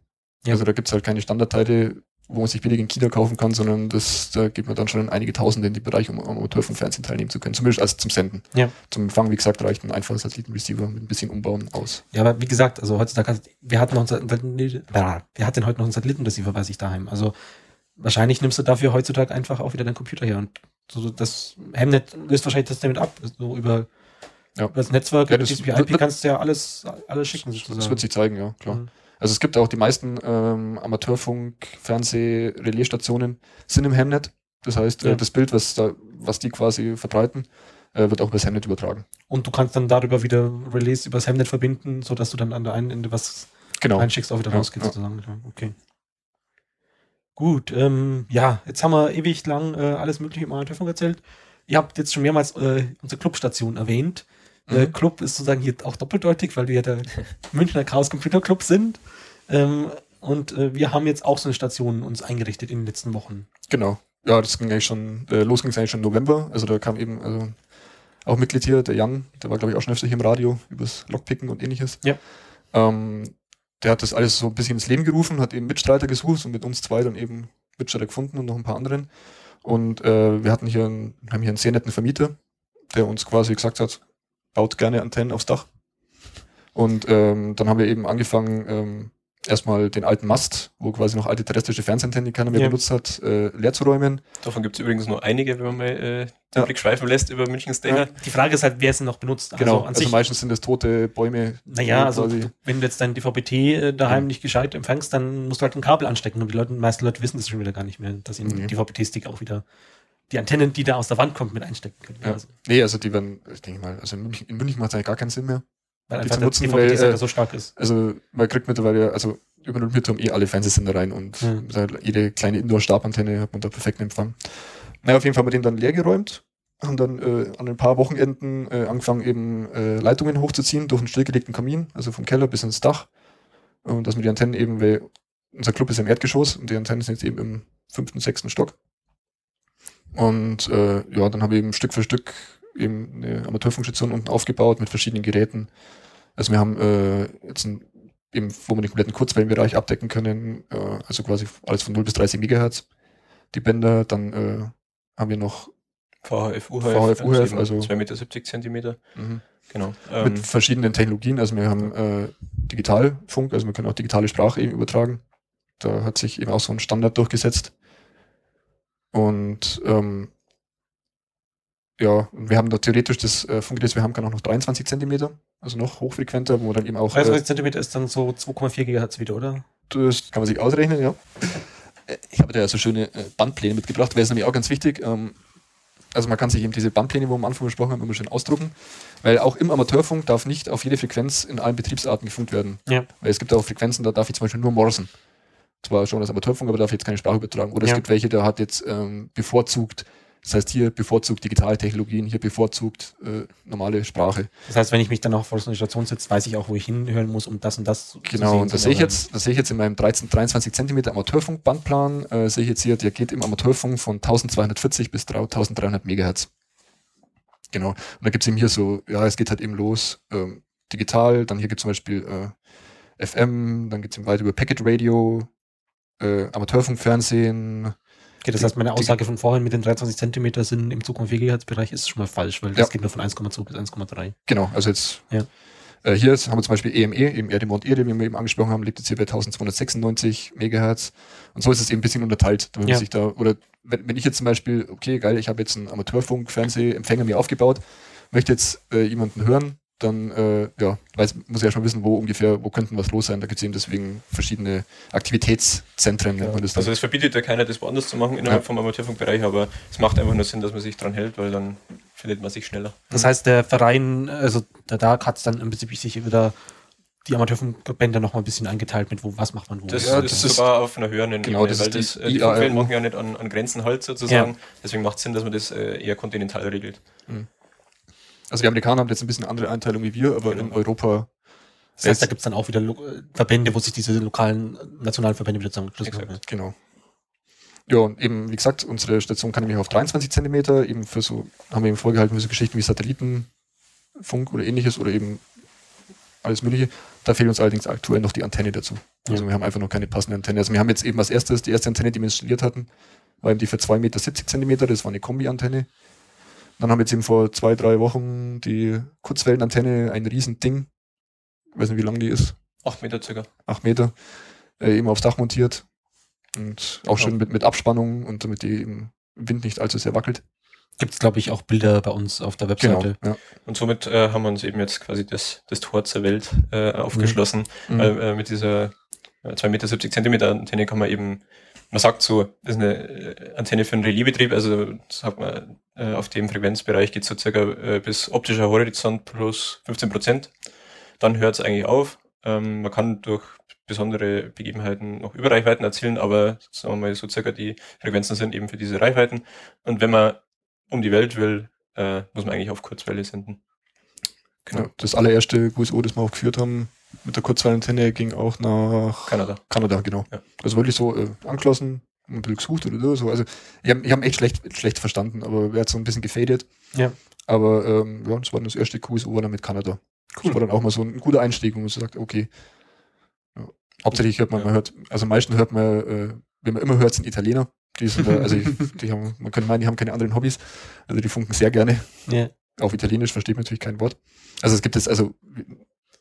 Ja. Also da gibt's halt keine Standardteile, wo man sich billig in China kaufen kann, sondern das, da geht man dann schon in einige Tausende in die Bereich, um am Amateurfunkfernsehen teilnehmen zu können. Zumindest als zum Senden. Ja. Zum Empfang, wie gesagt, reicht ein einfacher Satellitenreceiver mit ein bisschen Umbauen aus. Ja, aber wie gesagt, also heutzutage, hast- wer hat noch einen wer hat denn heute noch einen Satellitenreceiver bei sich daheim? Also wahrscheinlich nimmst du dafür heutzutage einfach auch wieder deinen Computer her und so das Hemnet löst wahrscheinlich das damit ab. So über, Ja. über das Netzwerk, Ja, das wird- kannst du ja alles, alles schicken sozusagen. Das wird sich zeigen, ja, klar. Mhm. Also es gibt auch die meisten ähm, Amateurfunk-Fernseh-Relaisstationen sind im Hemnet. Das heißt, Ja. äh, das Bild, was da, was die quasi verbreiten, äh, wird auch über das Hemnet übertragen. Und du kannst dann darüber wieder Relais übers Hemnet verbinden, sodass du dann an der einen Ende was Genau. reinschickst, auch wieder Ja, rausgeht ja. sozusagen. Okay. Gut, ähm, ja, jetzt haben wir ewig lang äh, alles mögliche im Amateurfunk erzählt. Ihr habt jetzt schon mehrmals äh, unsere Clubstation erwähnt. Der Mhm. Club ist sozusagen hier auch doppeldeutig, weil wir ja der Münchner Chaos Computer Club sind. Ähm, und äh, wir haben jetzt auch so eine Station uns eingerichtet in den letzten Wochen. Genau. Ja, das ging eigentlich schon, äh, los ging es eigentlich schon im November. Also da kam eben, also auch Mitglied hier, der Jan, der war, glaube ich, auch schon öfter hier im Radio übers Lockpicken und ähnliches. Ja. Ähm, der hat das alles so ein bisschen ins Leben gerufen, hat eben Mitstreiter gesucht und mit uns zwei dann eben Mitstreiter gefunden und noch ein paar anderen. Und äh, wir hatten hier einen, haben hier einen sehr netten Vermieter, der uns quasi gesagt hat, baut gerne Antennen aufs Dach. Und ähm, dann haben wir eben angefangen, ähm, erstmal den alten Mast, wo quasi noch alte terrestrische Fernsehantennen, die keiner mehr Ja. benutzt hat, äh, leer zu räumen. Davon gibt es übrigens nur einige, wenn man mal äh, den Ja. Blick schweifen lässt über Münchens Dächer. Die Frage ist halt, wer es denn noch benutzt. Genau, Also an also, sich, meistens sind das tote Bäume. naja, also quasi- wenn du jetzt dein DVB-T äh, daheim Ja. nicht gescheit empfängst, dann musst du halt ein Kabel anstecken. Und die Leute, die meisten Leute wissen das schon wieder gar nicht mehr, dass sie einen Nee. DVB-T-Stick auch wieder die Antennen, die da aus der Wand kommt, mit einstecken können. Ja. Also, Nee, also die werden, ich denke mal, also in München, in München macht es eigentlich gar keinen Sinn mehr. weil Die einfach der weil, äh, so stark ist. Also man kriegt mittlerweile, also über den Turm eh alle Fernsehsender rein und halt jede kleine Indoor-Stabantenne hat man da perfekten Empfang. Naja, auf jeden Fall haben wir den dann leer geräumt, haben dann äh, an ein paar Wochenenden äh, angefangen, eben äh, Leitungen hochzuziehen durch einen stillgelegten Kamin, also vom Keller bis ins Dach. Und dass wir die Antennen eben, weil unser Club ist im Erdgeschoss und die Antennen sind jetzt eben im fünften, sechsten Stock. Und äh, ja, dann haben wir eben Stück für Stück eben eine Amateurfunkstation unten aufgebaut mit verschiedenen Geräten. Also wir haben äh, jetzt ein, eben, wo wir den kompletten Kurzwellenbereich abdecken können, äh, also quasi alles von 0 bis 30 Megahertz. Die Bänder, dann äh, haben wir noch VHF, UHF, VHF, UHF, also- 2,70 Meter Zentimeter. Genau. Ähm, mit verschiedenen Technologien. Also wir haben äh, Digitalfunk, also wir können auch digitale Sprache eben übertragen. Da hat sich eben auch so ein Standard durchgesetzt. Und ähm, ja, wir haben da theoretisch das äh, Funkgerät, wir haben kann auch noch 23 Zentimeter, also noch hochfrequenter, wo dann eben auch, 33 äh, Zentimeter ist dann so 2,4 Gigahertz wieder, oder? das kann man sich ausrechnen, ja. Ich habe da ja so schöne äh, Bandpläne mitgebracht, wäre es nämlich auch ganz wichtig. Ähm, also man kann sich eben diese Bandpläne, wo wir am Anfang besprochen haben, immer schön ausdrucken, weil auch im Amateurfunk darf nicht auf jede Frequenz in allen Betriebsarten gefunkt werden. Ja. Weil es gibt auch Frequenzen, da darf ich zum Beispiel nur morsen. Zwar schon als Amateurfunk, aber darf jetzt keine Sprache übertragen. Oder Ja. es gibt welche, der hat jetzt ähm, bevorzugt, das heißt hier bevorzugt digitale Technologien, hier bevorzugt äh, normale Sprache. Das heißt, wenn ich mich dann auch vor so einer Station sitze, weiß ich auch, wo ich hinhören muss, um das und das zu Genau, und das sehe ich jetzt, das sehe ich jetzt in meinem 13, 23 Zentimeter Amateurfunk-Bandplan, äh, sehe ich jetzt hier, der geht im Amateurfunk von 1240 bis 1300 Megahertz. Genau. Und da gibt es eben hier so, ja, es geht halt eben los, ähm, digital, dann hier gibt es zum Beispiel äh, FM, dann geht es eben weiter über Packet Radio, äh, Amateurfunkfernsehen. Okay, das heißt, meine Aussage von vorhin mit den 23 Zentimeter sind im 2,4 Gigahertz Bereich ist schon mal falsch, weil das Ja. geht nur von 1,2 bis 1,3. Genau, also jetzt Ja. äh, hier ist, haben wir zum Beispiel EME, eben Erdemont Erde, wie wir eben angesprochen haben, liegt jetzt hier bei 1296 Megahertz. Und so ist es eben ein bisschen unterteilt, damit Ja. sich da, oder wenn, wenn ich jetzt zum Beispiel, okay, geil, ich habe jetzt einen Amateurfunk-Fernsehempfänger mir aufgebaut, möchte jetzt äh, jemanden hören, dann äh, ja, weiß, muss ich ja schon wissen, wo ungefähr, wo könnten was los sein. Da gibt es eben deswegen verschiedene Aktivitätszentren, man das also es verbietet ja keiner, das woanders zu machen innerhalb Ja. vom Amateurfunkbereich, aber es macht einfach nur Sinn, dass man sich dran hält, weil dann findet man sich schneller. Das heißt, der Verein, also der Dark hat es dann im Prinzip sich wieder die Amateurfunkbänder noch mal ein bisschen eingeteilt mit wo, was macht man wo. Das, Ja, ist das ist- sogar auf einer höheren genau, Ebene, das weil ist die das, äh, die machen ja nicht an, an Grenzen halt sozusagen. Deswegen macht es Sinn, dass man das äh, eher kontinental regelt. Also die Amerikaner haben jetzt ein bisschen andere Einteilung wie wir, aber Genau. in Europa das heißt, da gibt es dann auch wieder Lo äh, Verbände, wo sich diese lokalen, nationalen Verbände wieder zusammengeschlossen haben. Genau. Ja, und eben, wie gesagt, unsere Station kann nämlich auf 23 Zentimeter, eben für so, haben wir eben vorgehalten für so Geschichten wie Satellitenfunk oder ähnliches oder eben alles Mögliche. Da fehlt uns allerdings aktuell noch die Antenne dazu. Also Ja. wir haben einfach noch keine passende Antenne. Also wir haben jetzt eben als erstes, die erste Antenne, die wir installiert hatten, war eben die für 2,70 Meter Zentimeter, das war eine Kombi-Antenne. Dann haben wir jetzt eben vor zwei, drei Wochen die Kurzwellenantenne, ein Riesending, ich weiß nicht, wie lang die ist, Acht Meter circa. acht Meter, äh, eben aufs Dach montiert. Und auch Ja. schön mit, mit Abspannung und damit die im Wind nicht allzu sehr wackelt. Gibt es, glaube ich, auch Bilder bei uns auf der Webseite. Ja. Und somit äh, haben wir uns eben jetzt quasi das, das Tor zur Welt äh, aufgeschlossen. Mhm. Weil äh, mit dieser äh, 2,70 Meter Zentimeter Antenne kann man eben, man sagt so, das ist eine äh, Antenne für einen Relaisbetrieb, also sagt man, äh, auf dem Frequenzbereich geht so circa äh, bis optischer Horizont plus 15 Prozent. Dann hört es eigentlich auf. Ähm, man kann durch besondere Begebenheiten noch Überreichweiten erzielen, aber sagen wir mal, so circa die Frequenzen sind eben für diese Reichweiten. Und wenn man um die Welt will, muss man eigentlich auf Kurzwelle senden. Genau. Ja, das allererste GUSO, das wir auch geführt haben, mit der Kurzwellenantenne, ging auch nach Kanada. Kanada, genau. Ja. Also wirklich so äh, angeschlossen, bisschen gesucht oder so. Also ich habe ich hab echt schlecht, schlecht verstanden, aber er hat so ein bisschen gefadet. Ja. Aber ähm, ja, das war das erste QSO dann mit Kanada. Das Cool. war dann auch mal so ein guter Einstieg, wo man so sagt, okay. Ja. Hauptsächlich hört man, Ja. man hört, also am meisten hört man, äh, wenn man immer hört, sind Italiener. Die sind da, also die haben, man könnte meinen, die haben keine anderen Hobbys. Also die funken sehr gerne. Ja. Auf Italienisch versteht man natürlich kein Wort. Also es gibt jetzt, also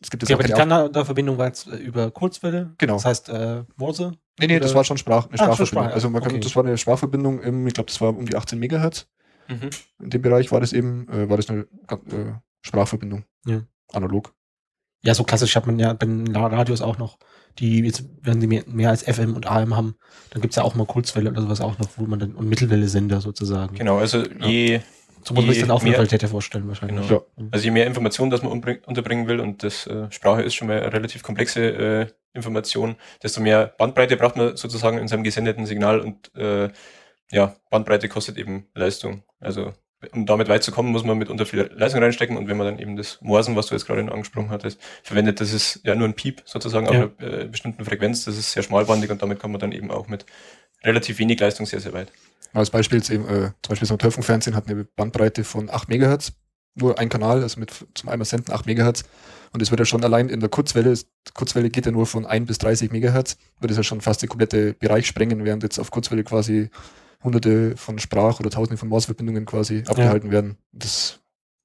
Es gibt jetzt Ja, auch aber die Kanada-Verbindung war jetzt äh, über Kurzwelle. Genau. Das heißt, äh, Morse. Nee, nee, das war schon Sprach, eine Ah, Sprachverbindung. Sprache. Also man kann, Okay. das war eine Sprachverbindung im, ich glaube, das war um die 18 Megahertz. Mhm. In dem Bereich war das eben, äh, war das eine äh, Sprachverbindung. Ja. Analog. Ja, so klassisch hat man ja bei den Radios auch noch. Die, jetzt, wenn die mehr, mehr als FM und AM haben, dann gibt's ja auch mal Kurzwelle oder sowas auch noch, wo man dann, und Mittelwelle-Sender sozusagen. Genau, also je, So muss man sich je dann auch eine mehr- Qualität vorstellen wahrscheinlich. Genau. Ja. Also je mehr Informationen, das man unterbringen will, und das äh, Sprache ist schon mal eine relativ komplexe äh, Information, desto mehr Bandbreite braucht man sozusagen in seinem gesendeten Signal und äh, ja, Bandbreite kostet eben Leistung. Also um damit weit zu kommen, muss man mitunter viel Leistung reinstecken und wenn man dann eben das Morsen, was du jetzt gerade angesprochen hattest, verwendet, das ist ja nur ein Piep sozusagen auf Ja. einer äh, bestimmten Frequenz, das ist sehr schmalbandig und damit kann man dann eben auch mit relativ wenig Leistung sehr, sehr weit. Als Beispiel eben, äh, zum Beispiel das Amateurfunkfernsehen hat eine Bandbreite von 8 Megahertz. Nur ein Kanal, also mit zum einmal senden 8 Megahertz. Und es wird ja schon allein in der Kurzwelle, Kurzwelle geht ja nur von 1 bis 30 Megahertz, wird es ja schon fast den komplette Bereich sprengen, während jetzt auf Kurzwelle quasi hunderte von Sprach- oder tausende von Mausverbindungen quasi abgehalten werden. Das,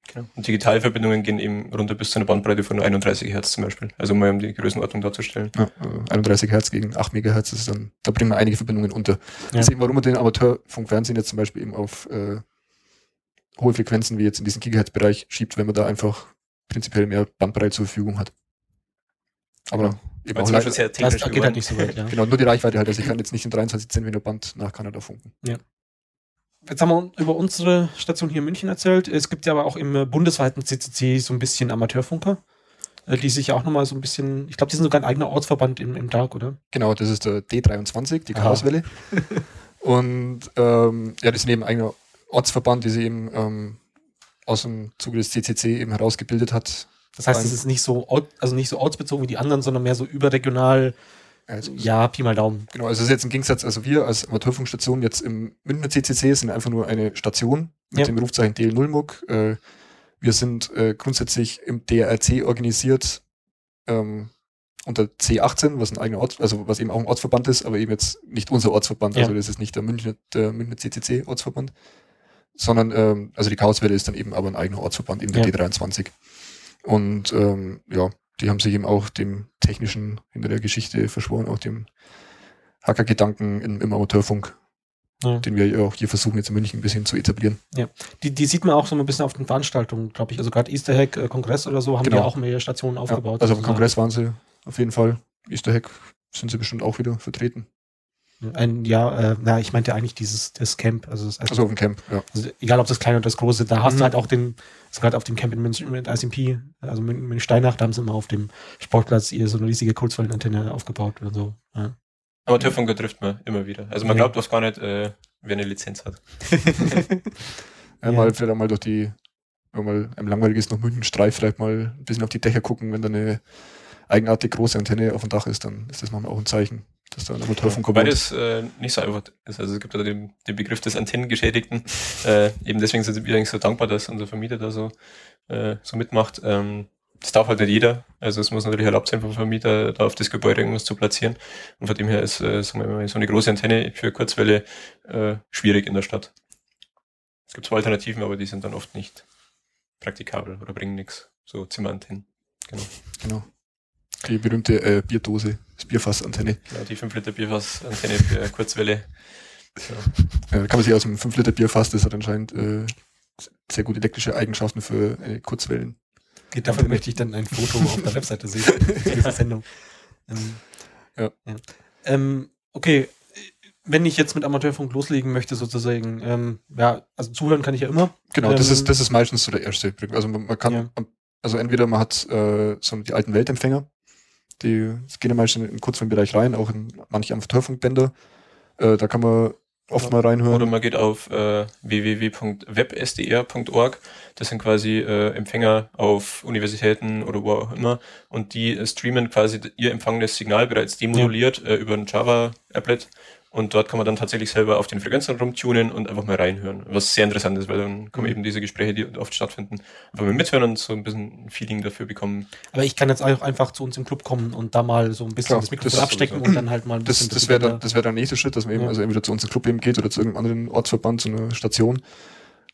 Genau. Und Digitalverbindungen gehen eben runter bis zu einer Bandbreite von nur 31 Hertz zum Beispiel. Also mal um die Größenordnung darzustellen. ja, äh, 31 Hertz gegen 8 Megahertz, ist dann, da bringen wir einige Verbindungen unter. Ja. Das ist eben, warum man den Amateurfunkfernsehen jetzt zum Beispiel eben auf äh, hohe Frequenzen wie jetzt in diesen Gigahertz-Bereich schiebt, wenn man da einfach prinzipiell mehr Bandbreite zur Verfügung hat. Aber eben Weil auch zum Beispiel leider, sehr Das technisch geht halt nicht so weit, ja. genau, nur die Reichweite halt. Also ich kann jetzt nicht in 23 Zentimeter Band nach Kanada funken. Jetzt haben wir über unsere Station hier in München erzählt. Es gibt ja aber auch im äh, bundesweiten CCC so ein bisschen Amateurfunker, äh, die sich ja auch nochmal so ein bisschen, ich glaube, die sind sogar ein eigener Ortsverband im, im Dark, oder? Genau, das ist der D23, die. Chaoswelle. Und ähm, ja, das ist eben ein eigener Ortsverband, die sie eben ähm, aus dem Zuge des CCC eben herausgebildet hat. Das heißt, es ist nicht so, also nicht so ortsbezogen wie die anderen, sondern mehr so überregional, Also, ja, Pi mal Daumen. Genau, also es ist jetzt im Gegensatz, also wir als Amateurfunkstation jetzt im Münchner CCC sind einfach nur eine Station mit Ja. dem Rufzeichen DL0MUG. Äh, wir sind äh, grundsätzlich im DRC organisiert ähm, unter C18, was ein eigener Ort, also was eben auch ein Ortsverband ist, aber eben jetzt nicht unser Ortsverband, Ja. also das ist nicht der Münchner, der Münchner CCC Ortsverband, sondern ähm, also die Chaoswelle ist dann eben aber ein eigener Ortsverband, eben der Ja. D23. Und ähm, ja, die haben sich eben auch dem Technischen hinter der Geschichte verschworen, auch dem Hackergedanken im, im Amateurfunk, Ja. den wir ja auch hier versuchen, jetzt in München ein bisschen zu etablieren. Die, die sieht man auch so ein bisschen auf den Veranstaltungen, glaube ich. Also gerade Easter Hack, äh, Kongress oder so, haben Genau. die auch mehr Stationen aufgebaut. Ja, also auf dem. Kongress waren sie auf jeden Fall. Easter Hack sind sie bestimmt auch wieder vertreten. Ein, ja, äh, na, ich meinte eigentlich dieses das Camp. Also, das, Also auf dem Camp, ja. also egal ob das kleine oder das große, da hast Mhm. du halt auch den, also gerade auf dem Camp in München mit ICP, also Mün- München-Steinach, da haben sie immer auf dem Sportplatz ihr so eine riesige Kurzwellenantenne aufgebaut oder so. Ja. Amateurfunker trifft man immer wieder. Also man Ja. glaubt oft gar nicht, äh, wer eine Lizenz hat. ja. Mal vielleicht auch mal durch die, wenn mal einem langweilig ist, noch München Streif, vielleicht mal ein bisschen auf die Dächer gucken, wenn da eine eigenartig große Antenne auf dem Dach ist, dann ist das manchmal auch ein Zeichen, dass da ein Amateurfunker Wobei das äh, nicht so einfach ist. Also es gibt ja den, den Begriff des Antennengeschädigten. Äh, eben deswegen sind wir eigentlich so dankbar, dass unser Vermieter da so, äh, so mitmacht. Ähm, das darf halt nicht jeder. Also es muss natürlich erlaubt sein vom Vermieter, da auf das Gebäude irgendwas zu platzieren. Und von dem her ist äh, sagen wir mal, so eine große Antenne für Kurzwelle äh, schwierig in der Stadt. Es gibt zwar Alternativen, aber die sind dann oft nicht praktikabel oder bringen nichts. So Zimmerantennen. Genau. Genau. Die berühmte äh, Bierdose, das Bierfassantenne. genau die 5 Liter Bierfass-Antenne für Kurzwelle. Ja. Äh, kann man sich aus dem 5-Liter-Bierfass, das hat anscheinend äh, sehr gute elektrische Eigenschaften für eine Kurzwellen. Dafür möchte ich dann ein Foto auf der Webseite sehen zu dieser Sendung. Ähm, Ja. Ähm, okay, wenn ich jetzt mit Amateurfunk loslegen möchte, sozusagen, ähm, ja, also zuhören kann ich ja immer. Genau, das Ähm, ist, das ist meistens so der erste. Also man, man kann, Ja. also entweder man hat äh, so die alten Weltempfänger, die gehen ja meistens in den Kurzwellenbereich rein, auch in manche Amateurfunkbänder. Äh, da kann man oft mal reinhören. Oder man geht auf äh, www.websdr.org. Das sind quasi äh, Empfänger auf Universitäten oder wo auch immer. Und die äh, streamen quasi ihr empfangenes Signal bereits demoduliert äh, über ein Java-Applet. Und dort kann man dann tatsächlich selber auf den Frequenzen rumtunen und einfach mal reinhören. Was sehr interessant ist, weil dann kommen Mhm. eben diese Gespräche, die oft stattfinden, einfach mal mithören und so ein bisschen ein Feeling dafür bekommen. Aber ich kann jetzt auch einfach zu uns im Club kommen und da mal so ein bisschen Klar, das Mikrofon das abstecken sowieso. und dann halt mal ein das bisschen das wäre dann, das wäre der nächste Schritt, dass man eben Ja. also entweder zu unserem Club eben geht oder zu irgendeinem anderen Ortsverband, zu einer Station,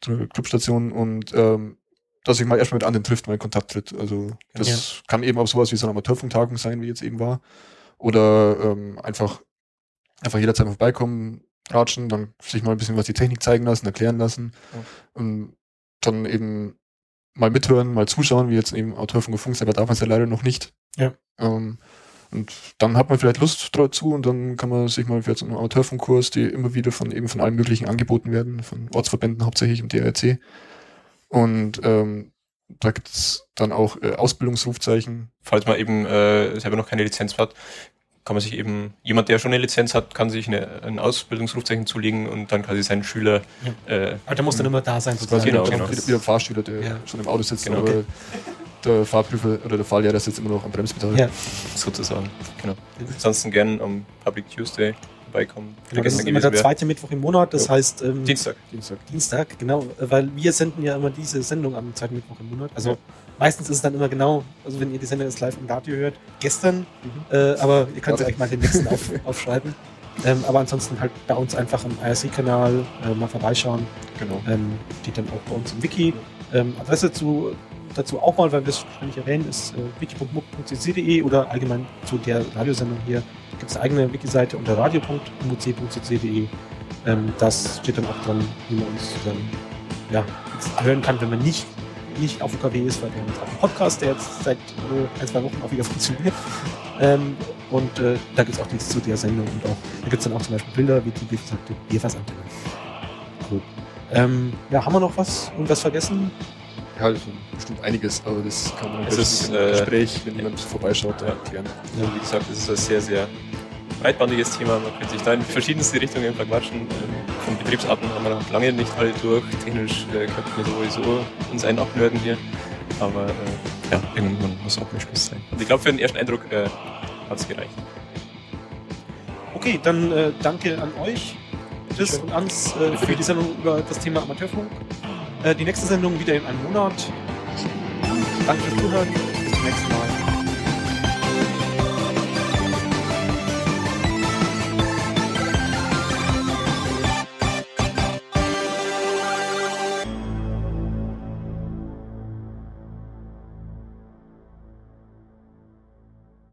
zu einer Clubstation und ähm, dass sich mal erstmal mit anderen trifft, mal in Kontakt tritt. Also das Ja. kann eben auch sowas wie so eine Amateurfunktagung sein, wie jetzt eben war. Oder ähm, einfach, einfach jederzeit mal vorbeikommen, ratschen, dann sich mal ein bisschen was die Technik zeigen lassen, erklären lassen. Und dann eben mal mithören, mal zuschauen, wie jetzt eben Amateurfunk und Funk selber darf man es ja leider noch nicht. Ja. Ähm, und dann hat man vielleicht Lust dazu und dann kann man sich mal für einen Amateurfunkkurs, die immer wieder von eben von allen möglichen angeboten werden, von Ortsverbänden hauptsächlich und DRC. Und ähm, da gibt es dann auch äh, Ausbildungsrufzeichen. Falls man eben äh, selber noch keine Lizenz hat, kann man sich eben, jemand, der schon eine Lizenz hat, kann sich eine, ein Ausbildungsrufzeichen zulegen und dann quasi seinen Schüler äh, Aber der muss dann immer da sein, war Genau, genau. wieder ein Fahrschüler, der Ja. schon im Auto sitzt, Genau. aber der Fahrprüfer oder der Fahrlehrer sitzt immer noch am Bremspedal. Ja. sozusagen. Genau. Ansonsten gern am Public Tuesday vorbeikommen. Genau, das ist immer der zweite Mittwoch im Monat, das Ja. heißt ähm, Dienstag. Dienstag. Dienstag, genau, äh, weil wir senden ja immer diese Sendung am zweiten Mittwoch im Monat. Also Ja. Meistens ist es dann immer genau, also wenn ihr die Sendung jetzt live im Radio hört, gestern, äh, aber ihr könnt Ja. euch mal den nächsten auf, aufschreiben. Ähm, aber ansonsten halt bei uns einfach am IRC-Kanal äh, mal vorbeischauen. Genau. Ähm, steht dann auch bei uns im Wiki. Ähm, Adresse zu, dazu auch mal, weil wir es ständig erwähnen, ist äh, wiki.muck.cc.de oder allgemein zu der Radiosendung hier gibt es eine eigene Wiki-Seite unter radio.muc.cc.de. Ähm, das steht dann auch dran, wie man uns dann ja, hören kann, wenn man nicht, nicht auf UKW ist, weil wir haben jetzt auch einen Podcast, der jetzt seit äh, ein, zwei Wochen auch wieder funktioniert. Ähm, und äh, da gibt es auch nichts zu der Sendung und auch, da gibt es dann auch zum Beispiel Bilder, wie die gesagte Bierfassantenne. Cool. Ähm, ja, haben wir noch was und was vergessen? Ja, das bestimmt einiges, aber das kann man Es am ist, im äh, Gespräch, wenn jemand vorbeischaut, ja. erklären. Ja, wie gesagt, es ist ein sehr, sehr breitbandiges Thema. Man könnte sich da in verschiedenste Richtungen verquatschen. Von Betriebsarten haben wir noch lange nicht alle durch. Technisch äh, könnten wir sowieso uns einen abnörden hier. Aber äh, ja, irgendwann muss auch mal Schluss sein. Und ich glaube, für den ersten Eindruck äh, hat es gereicht. Okay, dann äh, danke an euch, Chris und Ans, äh, für die Sendung über das Thema Amateurfunk. Äh, die nächste Sendung wieder in einem Monat. Danke fürs Zuhören. Bis zum nächsten Mal.